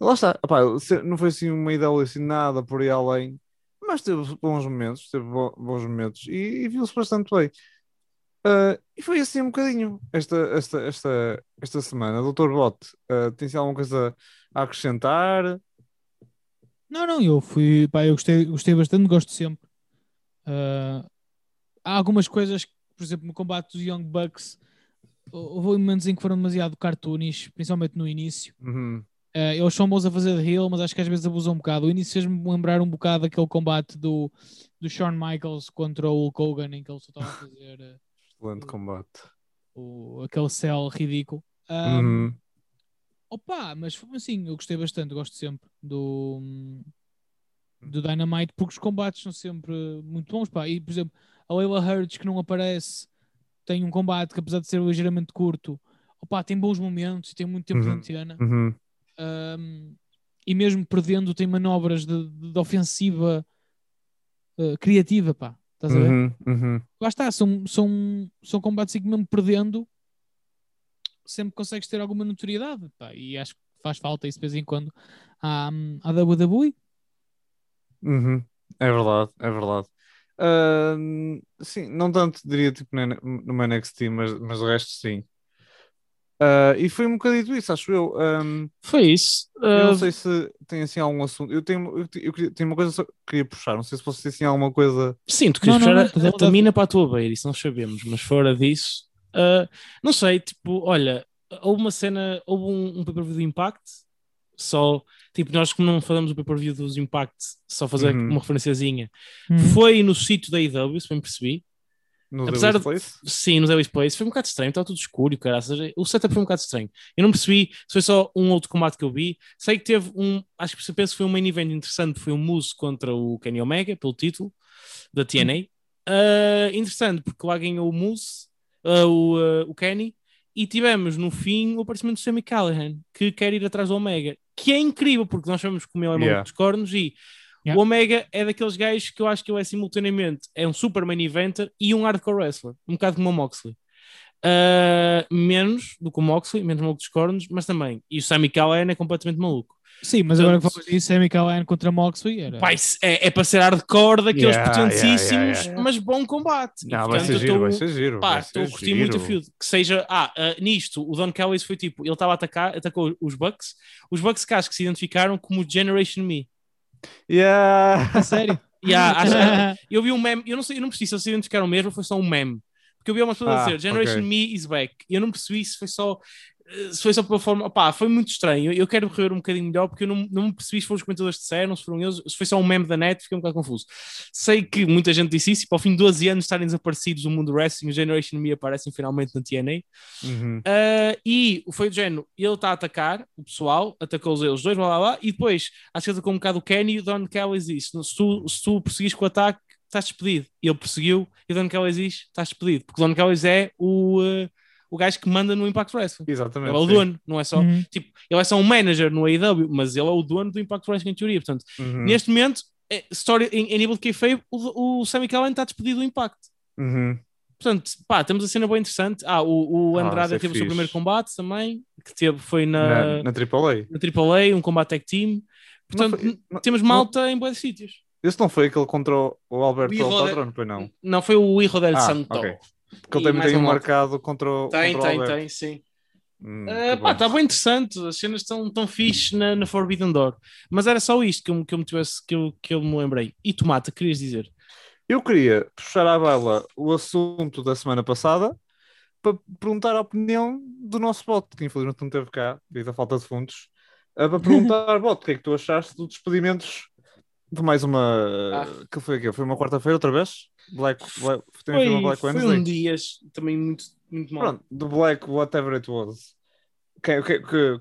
Lá está, se- não foi assim uma ideia assim nada por aí além, mas teve bons momentos, teve bo- bons momentos e, e viu-se bastante bem. Ah, e foi assim um bocadinho esta, esta, esta, esta semana. Doutor Bot, ah, tem se alguma coisa a acrescentar? Não, não, eu fui, pá, eu gostei, gostei bastante, gosto sempre. Ah, há algumas coisas, por exemplo, no combate dos Young Bucks, houve momentos em que foram demasiado cartoonish, principalmente no início. Uhum, Ah, eles são bons a fazer de heel, mas acho que às vezes abusam um bocado. O início fez-me lembrar um bocado aquele combate do, do Shawn Michaels contra o Hulk Hogan, em que ele só estava a fazer excelente combate. o, aquele cell ridículo. Ah, Uhum, Opa, mas assim, eu gostei bastante, gosto sempre do, do Dynamite, porque os combates são sempre muito bons, pá. E, por exemplo, a Leila Hurts, que não aparece, tem um combate que, apesar de ser ligeiramente curto, opa, tem bons momentos e tem muito tempo de Uhum. antena. uhum, Um, e mesmo perdendo, tem manobras de, de- de ofensiva uh, criativa, pá. Estás a ver? uhum, uhum. Lá está, são, são, são combates em que mesmo perdendo sempre consegues ter alguma notoriedade pá, e acho que faz falta isso de vez em quando à, à WWE. Uhum. É verdade, é verdade. Ahm, sim, não tanto diria tipo no no NXT, mas, mas o resto sim. Ah, e foi um bocadinho isso, acho eu. Ahm, Foi isso. eu não Uh, sei se tem assim algum assunto. Eu tenho, eu, eu queria- tenho uma coisa só que queria puxar, não sei se vocês têm alguma coisa. Sim, tu querias Não, não, puxar não, a- toda- a tamina para a tua beira, isso nós sabemos, mas fora disso, uh, não sei, tipo, olha, houve uma cena, houve um, um pay-per-view do Impact, só, tipo, nós como não falamos do pay-per-view dos Impact, só fazer Uhum. uma referenciazinha, Uhum. foi no sítio da AEW, se bem percebi, No Apesar Daily's de- Place? sim, nos Ellis Place, foi um bocado estranho, estava tudo escuro, cara, o setup foi um bocado estranho, eu não percebi se foi só um outro combate que eu vi, sei que teve um, acho que penso que foi um main event interessante, foi o Moose contra o Kenny Omega, pelo título, da TNA, Uh, interessante, porque lá ganhou o Moose, uh, o, uh, o Kenny, e tivemos no fim o aparecimento do Sammy Callahan, que quer ir atrás do Omega, que é incrível, porque nós sabemos como ele é maluco Yeah. dos cornos e Yeah. o Omega é daqueles gajos que eu acho que ele é simultaneamente é um super main eventer e um hardcore wrestler, um bocado como o Moxley. Uh, menos do que o Moxley, menos maluco dos cornos, mas também. E o Sammy Callahan é completamente maluco. Sim, mas agora que falas disso, Sammy Callahan contra Moxley era. Pai, é, é para ser hardcore daqueles Yeah, potentíssimos, yeah, yeah, mas bom combate. E, Não, vai portanto, ser eu giro, tô- vai ser giro. Pá, vai estou a ser curtir muito giro. feud. Que seja, ah, ah, nisto, o Don Kelly foi tipo, ele estava a atacar, atacou os Bucks, os Bucks que acho que se identificaram como Generation Me. Yeah. A sério? Há- acho- eu vi um meme, eu não sei, eu não percebi se identificaram mesmo foi só um meme. Porque eu vi uma pessoa a Ah, dizer Generation ok. Me is back. E eu não percebi se foi só. Se foi só pela forma, opá, foi muito estranho. Eu, quero rever um bocadinho melhor porque eu não, não me percebi se foram os comentadores que disseram, se foram eles, se foi só um meme da net, fiquei um bocado confuso. Sei que muita gente disse isso, e para o fim de 12 anos estarem desaparecidos do mundo do wrestling, o Generation Me aparecem finalmente na TNA. Uhum. Uh, e foi do género, ele está a atacar o pessoal, atacou os dois, blá blá blá, e depois acho que atacou um bocado o Kenny e o Don Kelly diz: se tu, se tu perseguires com o ataque, estás despedido. E ele perseguiu e o Don Kelly diz: estás despedido, porque o Don Kelly é o, uh, o gajo que manda no Impact Wrestling. Exatamente. Ele é o sim. dono, não é só. Uhum. Tipo, ele é só um manager no AEW, mas ele é o dono do Impact Wrestling em teoria. Portanto, Uhum. neste momento, é, story, em, em nível de kayfabe, o, o Sammy Callahan está despedido do Impact. Uhum. Portanto, pá, temos a cena bem interessante. Ah, o, o Ah, Andrade é teve o seu primeiro combate também, que teve, foi Na, na, na AAA. na AAA, um combate tag team. Portanto, foi- não- temos não- malta em bons sítios. Esse não foi aquele contra o o Alberto O Hijo El de- Patrón, pois não? Não, foi o Hijo del Ah, Santo. ok. Porque ele também tem um marcado contra o, Tem, contra tem, tem, sim. Hum, Ah, pá, bom. está bem interessante, as cenas estão tão fixe na, na Forbidden Door. Mas era só isto que eu, que eu, me, tivesse, que eu, que eu me lembrei. E Tomata, querias dizer? Eu queria puxar à baila o assunto da semana passada para perguntar a opinião do nosso bot, que infelizmente não teve cá, devido à falta de fundos, ah, para perguntar, bot, o que é que tu achaste dos despedimentos de mais uma. Ah. que foi aqui? Foi uma quarta-feira outra vez? Black, Black, também foi, uma Black foi Wednesday? um dia também muito, muito mal. Pronto, do Black, whatever it was. O que, que, que,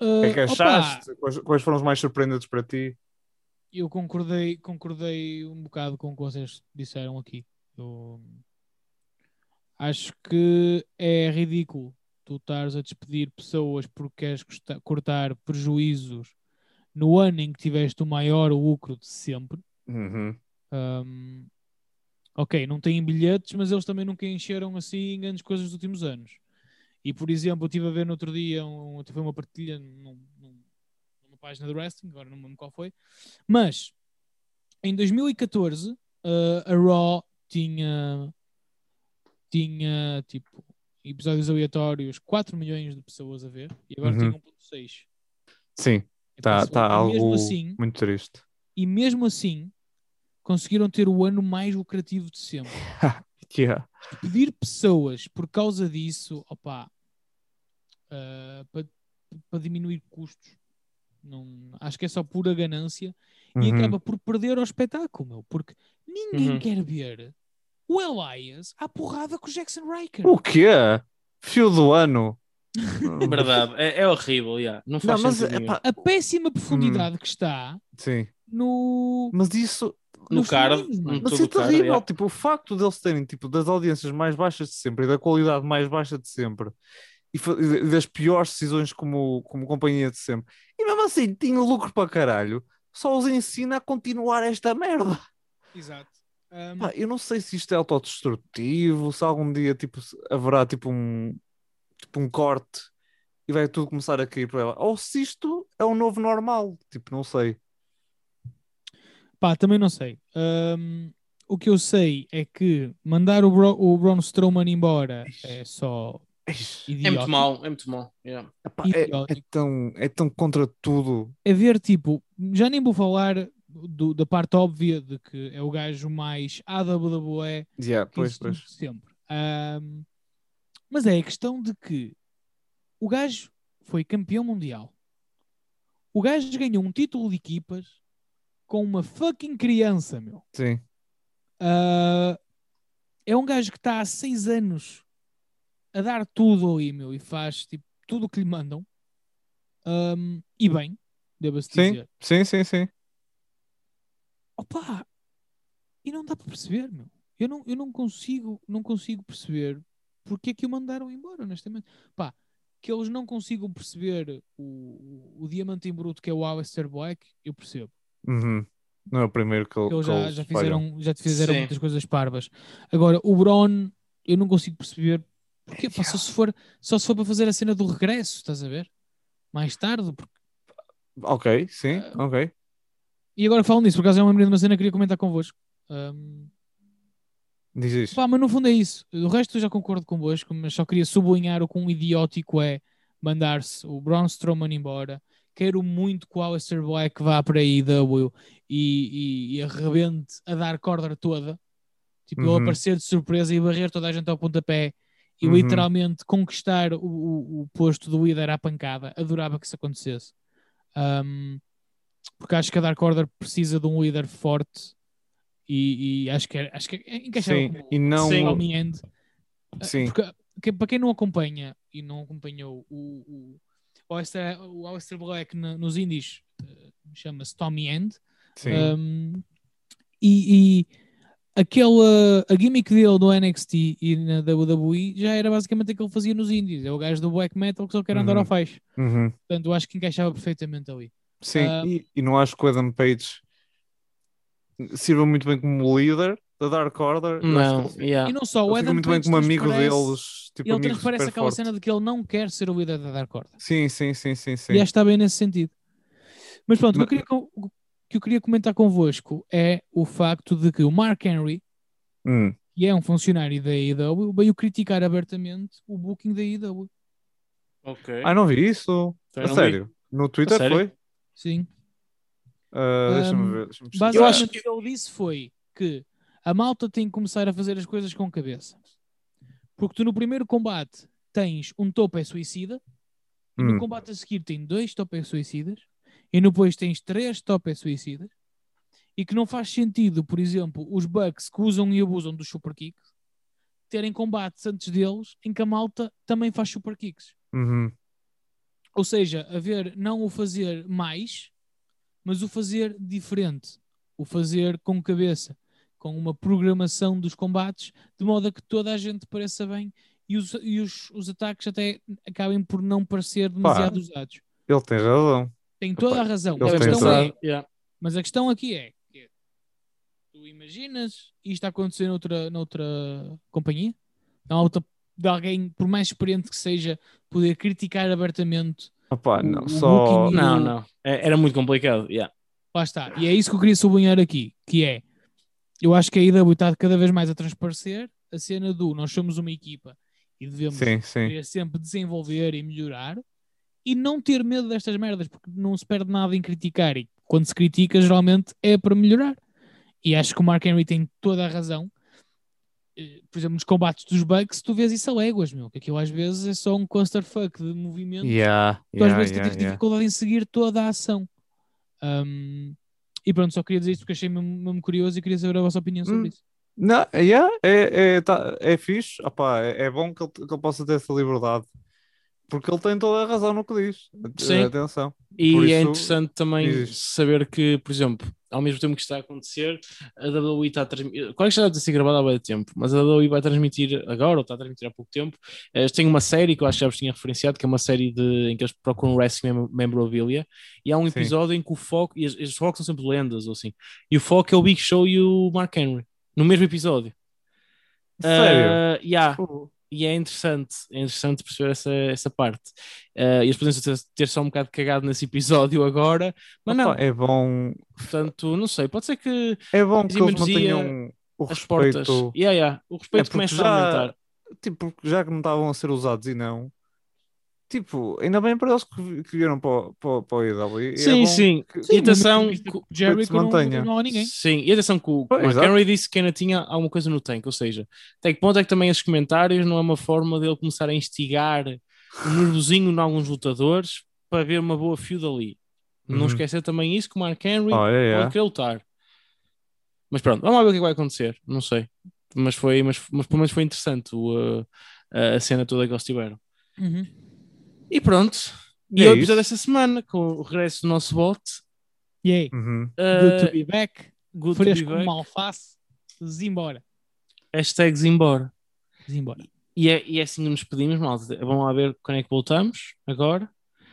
Ah, que é que opa, achaste? Quais, quais foram os mais surpreendentes para ti? eu concordei, concordei um bocado com o que vocês disseram aqui. Eu acho que é ridículo tu estares a despedir pessoas porque queres cortar prejuízos no ano em que tiveste o maior lucro de sempre. Uhum. Um, ok, não têm bilhetes, mas eles também nunca encheram assim grandes coisas dos últimos anos. E por exemplo, eu estive a ver no outro dia, um, foi uma partilha num- num- numa página do wrestling, agora não me lembro qual foi, mas em 2014 uh, a Raw tinha tinha tipo episódios aleatórios 4 milhões de pessoas a ver e agora Uhum. tem 1.6. Sim, Então, está se- tá e algo assim, muito triste. e mesmo assim conseguiram ter o ano mais lucrativo de sempre. Yeah. Pedir pessoas por causa disso, opá, para para diminuir custos, não, acho que é só pura ganância e Uhum. acaba por perder ao espetáculo, meu, porque ninguém Uhum. quer ver o Elias à porrada com o Jackson Riker. O quê? Fio do ano? É verdade, é, é horrível, yeah. não Não, faz mas sentido nenhum. epá, A péssima profundidade que está sim. no, Mas isso, no card, mas é o terrível. Tipo, o facto deles terem tipo, das audiências mais baixas de sempre e da qualidade mais baixa de sempre e das piores decisões como, como companhia de sempre, e mesmo assim tinha lucro para caralho, só os ensina a continuar esta merda. Exato. Um, Pá, eu não sei se isto é autodestrutivo, se algum dia tipo, haverá tipo um, tipo um corte e vai tudo começar a cair para ela, ou se isto é um novo normal, tipo, não sei. Pá, também não sei. Ahm, o que eu sei é que mandar o, Bro, o Braun Strowman embora é só Eish, É muito mau, é muito mau. yeah. epá, é, é Idiótico. tão, é tão contra tudo. É ver, tipo, já nem vou falar do- da parte óbvia de que é o gajo mais AWWE Yeah, que pois, pois. sempre. Ahm, mas é a questão de que o gajo foi campeão mundial. O gajo ganhou um título de equipas com uma fucking criança, meu. Sim. Ah, é um gajo que está há seis anos a dar tudo ali, meu, e faz tipo, tudo o que lhe mandam. Ahm, e bem, devo-se Sim, dizer. sim, sim, sim. Opa! E não dá para perceber, meu. Eu não, eu não consigo, não consigo perceber porque é que o mandaram embora, honestamente. Pá, que eles não consigam perceber o, o, o diamante em bruto que é o Alistair Black, eu percebo. Uhum. Não é o primeiro que, eles já, já fizeram, já fizeram Sim. muitas coisas parvas. Agora, o Bron, eu não consigo perceber porque, pá, só, se for, só se for para fazer a cena do regresso, estás a ver? Mais tarde. porque- Ok, sim, Ah, ok. E agora falam nisso, por acaso é uma de uma cena que queria comentar convosco. Ahm, Diz isso. Pá, mas no fundo é isso. O resto eu já concordo convosco, mas só queria sublinhar o quão idiótico é mandar-se o Braun Strowman embora. Quero muito que o Aleister Black vá para a IW e, e, e arrebente a dar corda toda. Tipo, ele Uhum. aparecer de surpresa e barrer toda a gente ao pontapé e Uhum. literalmente conquistar o, o, o posto do líder à pancada. Adorava que isso acontecesse. Um, porque acho que a Dark Order precisa de um líder forte e, e acho que, é- acho que encaixava Sim, como e não. Sim. End. Sim. Porque, que- para quem não acompanha e não acompanhou o, o, o, Aleister, o Aleister Black na- nos indies, eh, chama-se Tommy End. Sim. Um, e, e aquela a gimmick dele no NXT e na WWE já era basicamente aquilo que ele fazia nos indies. É o gajo do black metal que só quer andar Uhum. ao faixa. Uhum. Portanto, eu acho que encaixava perfeitamente ali. Sim, Ah, e, e não acho que o Adam Page sirva muito bem como líder da Dark Order. Não, que yeah. E não só, o Adam muito bem como amigo deles. Tipo, Ele transparece aquela forte. cena de que ele não quer ser o líder da Dark Order. Sim, sim, sim, sim, sim. E está bem nesse sentido. Mas pronto, o Mas- que eu queria, o que eu queria comentar convosco é o facto de que o Mark Henry, Hum. que é um funcionário da AEW, veio criticar abertamente o booking da AEW. Ok. Ah, não vi isso. Então A não vi. sério. No Twitter sério? foi? Sim. Ah, Deixa-me Um, ver. Deixa-me acho Basicamente, o que ele disse foi que a malta tem que começar a fazer as coisas com cabeça. Porque tu no primeiro combate tens um topo é suicida, e no Hum. combate a seguir tem dois top é suicidas, e depois tens três top é suicidas, e que não faz sentido, por exemplo, os Bucks que usam e abusam dos super kicks terem combates antes deles em que a malta também faz super kicks. Uhum. Ou seja, haver não o fazer mais, mas o fazer diferente. O fazer com cabeça, com uma programação dos combates, de modo a que toda a gente pareça bem e os, e os, os ataques até acabem por não parecer demasiado usados. Ele tem razão. Tem toda a razão. A questão é, Yeah. mas a questão aqui é que tu imaginas isto a acontecer noutra, noutra companhia? Na outra, de alguém, por mais experiente que seja, poder criticar abertamente. Opa, O- não, o só. Booking- Não, não. É- Era muito complicado. Yeah. Lá está. E é isso que eu queria sublinhar aqui, que é, eu acho que a IW está cada vez mais a transparecer a cena do nós somos uma equipa e devemos Sim, sim. sempre desenvolver e melhorar e não ter medo destas merdas, porque não se perde nada em criticar e quando se critica geralmente é para melhorar. E acho que o Mark Henry tem toda a razão. Eh, Por exemplo, nos combates dos Bucks, tu vês isso a léguas, meu, que aquilo às vezes é só um clusterfuck de movimento Yeah, tu às yeah, vezes yeah, tens yeah. dificuldade em seguir toda a ação. Um, e pronto, só queria dizer isto porque achei mesmo, mesmo curioso e queria saber a vossa opinião sobre Hum. isso. Não, yeah, é, é, tá, é fixe. Opa, é, é bom que ele, que ele possa ter essa liberdade. Porque ele tem toda a razão no que diz. Sim. Atenção. E Por é interessante também diz. saber que, por exemplo, ao mesmo tempo que está a acontecer, a WWE está a transmitir. Claro que já deve ter sido gravada há muito tempo, mas a WWE vai transmitir agora, ou está a transmitir há pouco tempo. Eh, têm uma série que eu acho que já vos tinha referenciado, que é uma série de, em que eles procuram wrestling mem- memorabilia, e há um Sim. episódio em que o foco, e os, os focos são sempre lendas ou assim, e o foco é o Big Show e o Mark Henry, no mesmo episódio. Sério? Ah, yeah. Fogo. E é interessante, é interessante perceber essa, essa parte. Eh, e eles podem ter, ter só um bocado cagado nesse episódio agora, mas não, Opa, é bom. portanto, não sei, pode ser que É bom que eles mantenham o as portas. respeito. Yeah, yeah, o respeito É começa a já- aumentar. Tipo, porque já que não estavam a ser usados e não. Tipo, ainda bem para eles que, vi- que vieram para, o- para, o- para o IW. E é Sim, bom sim. que- E atenção, que- que o Jericho não, mantenha. não há ninguém. Sim, e atenção que o Mark. Henry disse que ainda tinha alguma coisa no tanque, ou seja, até que ponto é que também esses comentários não é uma forma dele começar a instigar um nervosinho em alguns lutadores para ver uma boa feud ali. Não Uhum. esquecer também isso que o Mark Henry Oh, é, é. pode querer lutar. Mas pronto, vamos lá ver o que é que vai acontecer. Não sei. Mas foi, mas, mas pelo menos foi interessante o, uh, a cena toda que eles tiveram. Uhum. E pronto. E, E é o episódio desta semana, com o regresso do nosso bot. Yay. Uhum. Good to Uh, be back. good to be Fresco back. como alface. Zimbora. Hashtags embora. Zimbora. E é, e é assim que nos despedimos, malta. Vamos lá ver quando é que voltamos agora.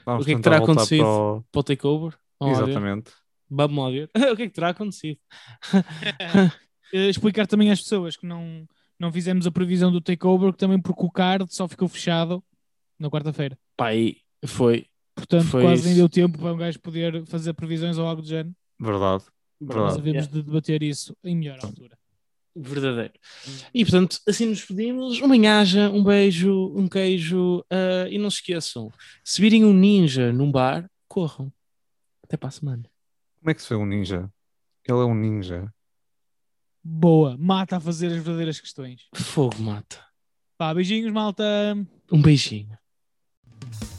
Vamos O que é que terá acontecido? para o- Para o takeover. Vamos lá ver. Exatamente. Vamos lá ver. o que é que terá acontecido? Eh, explicar também às pessoas que não, não fizemos a previsão do takeover, que também porque o card só ficou fechado na quarta-feira. Pá, e foi. Portanto, Foi quase isso. nem deu tempo para um gajo poder fazer previsões ou algo do género. Verdade. Nós Verdade. devemos de debater isso em melhor altura. Verdadeiro. E portanto, assim nos despedimos. Uma enhaja, um beijo, um queijo. ah, e não se esqueçam: se virem um ninja num bar, corram. Até para a semana. Como é que se vê um ninja? Ele é um ninja. Boa, mata a fazer as verdadeiras questões. Fogo mata. Pá, beijinhos, malta. Um beijinho. Thank you.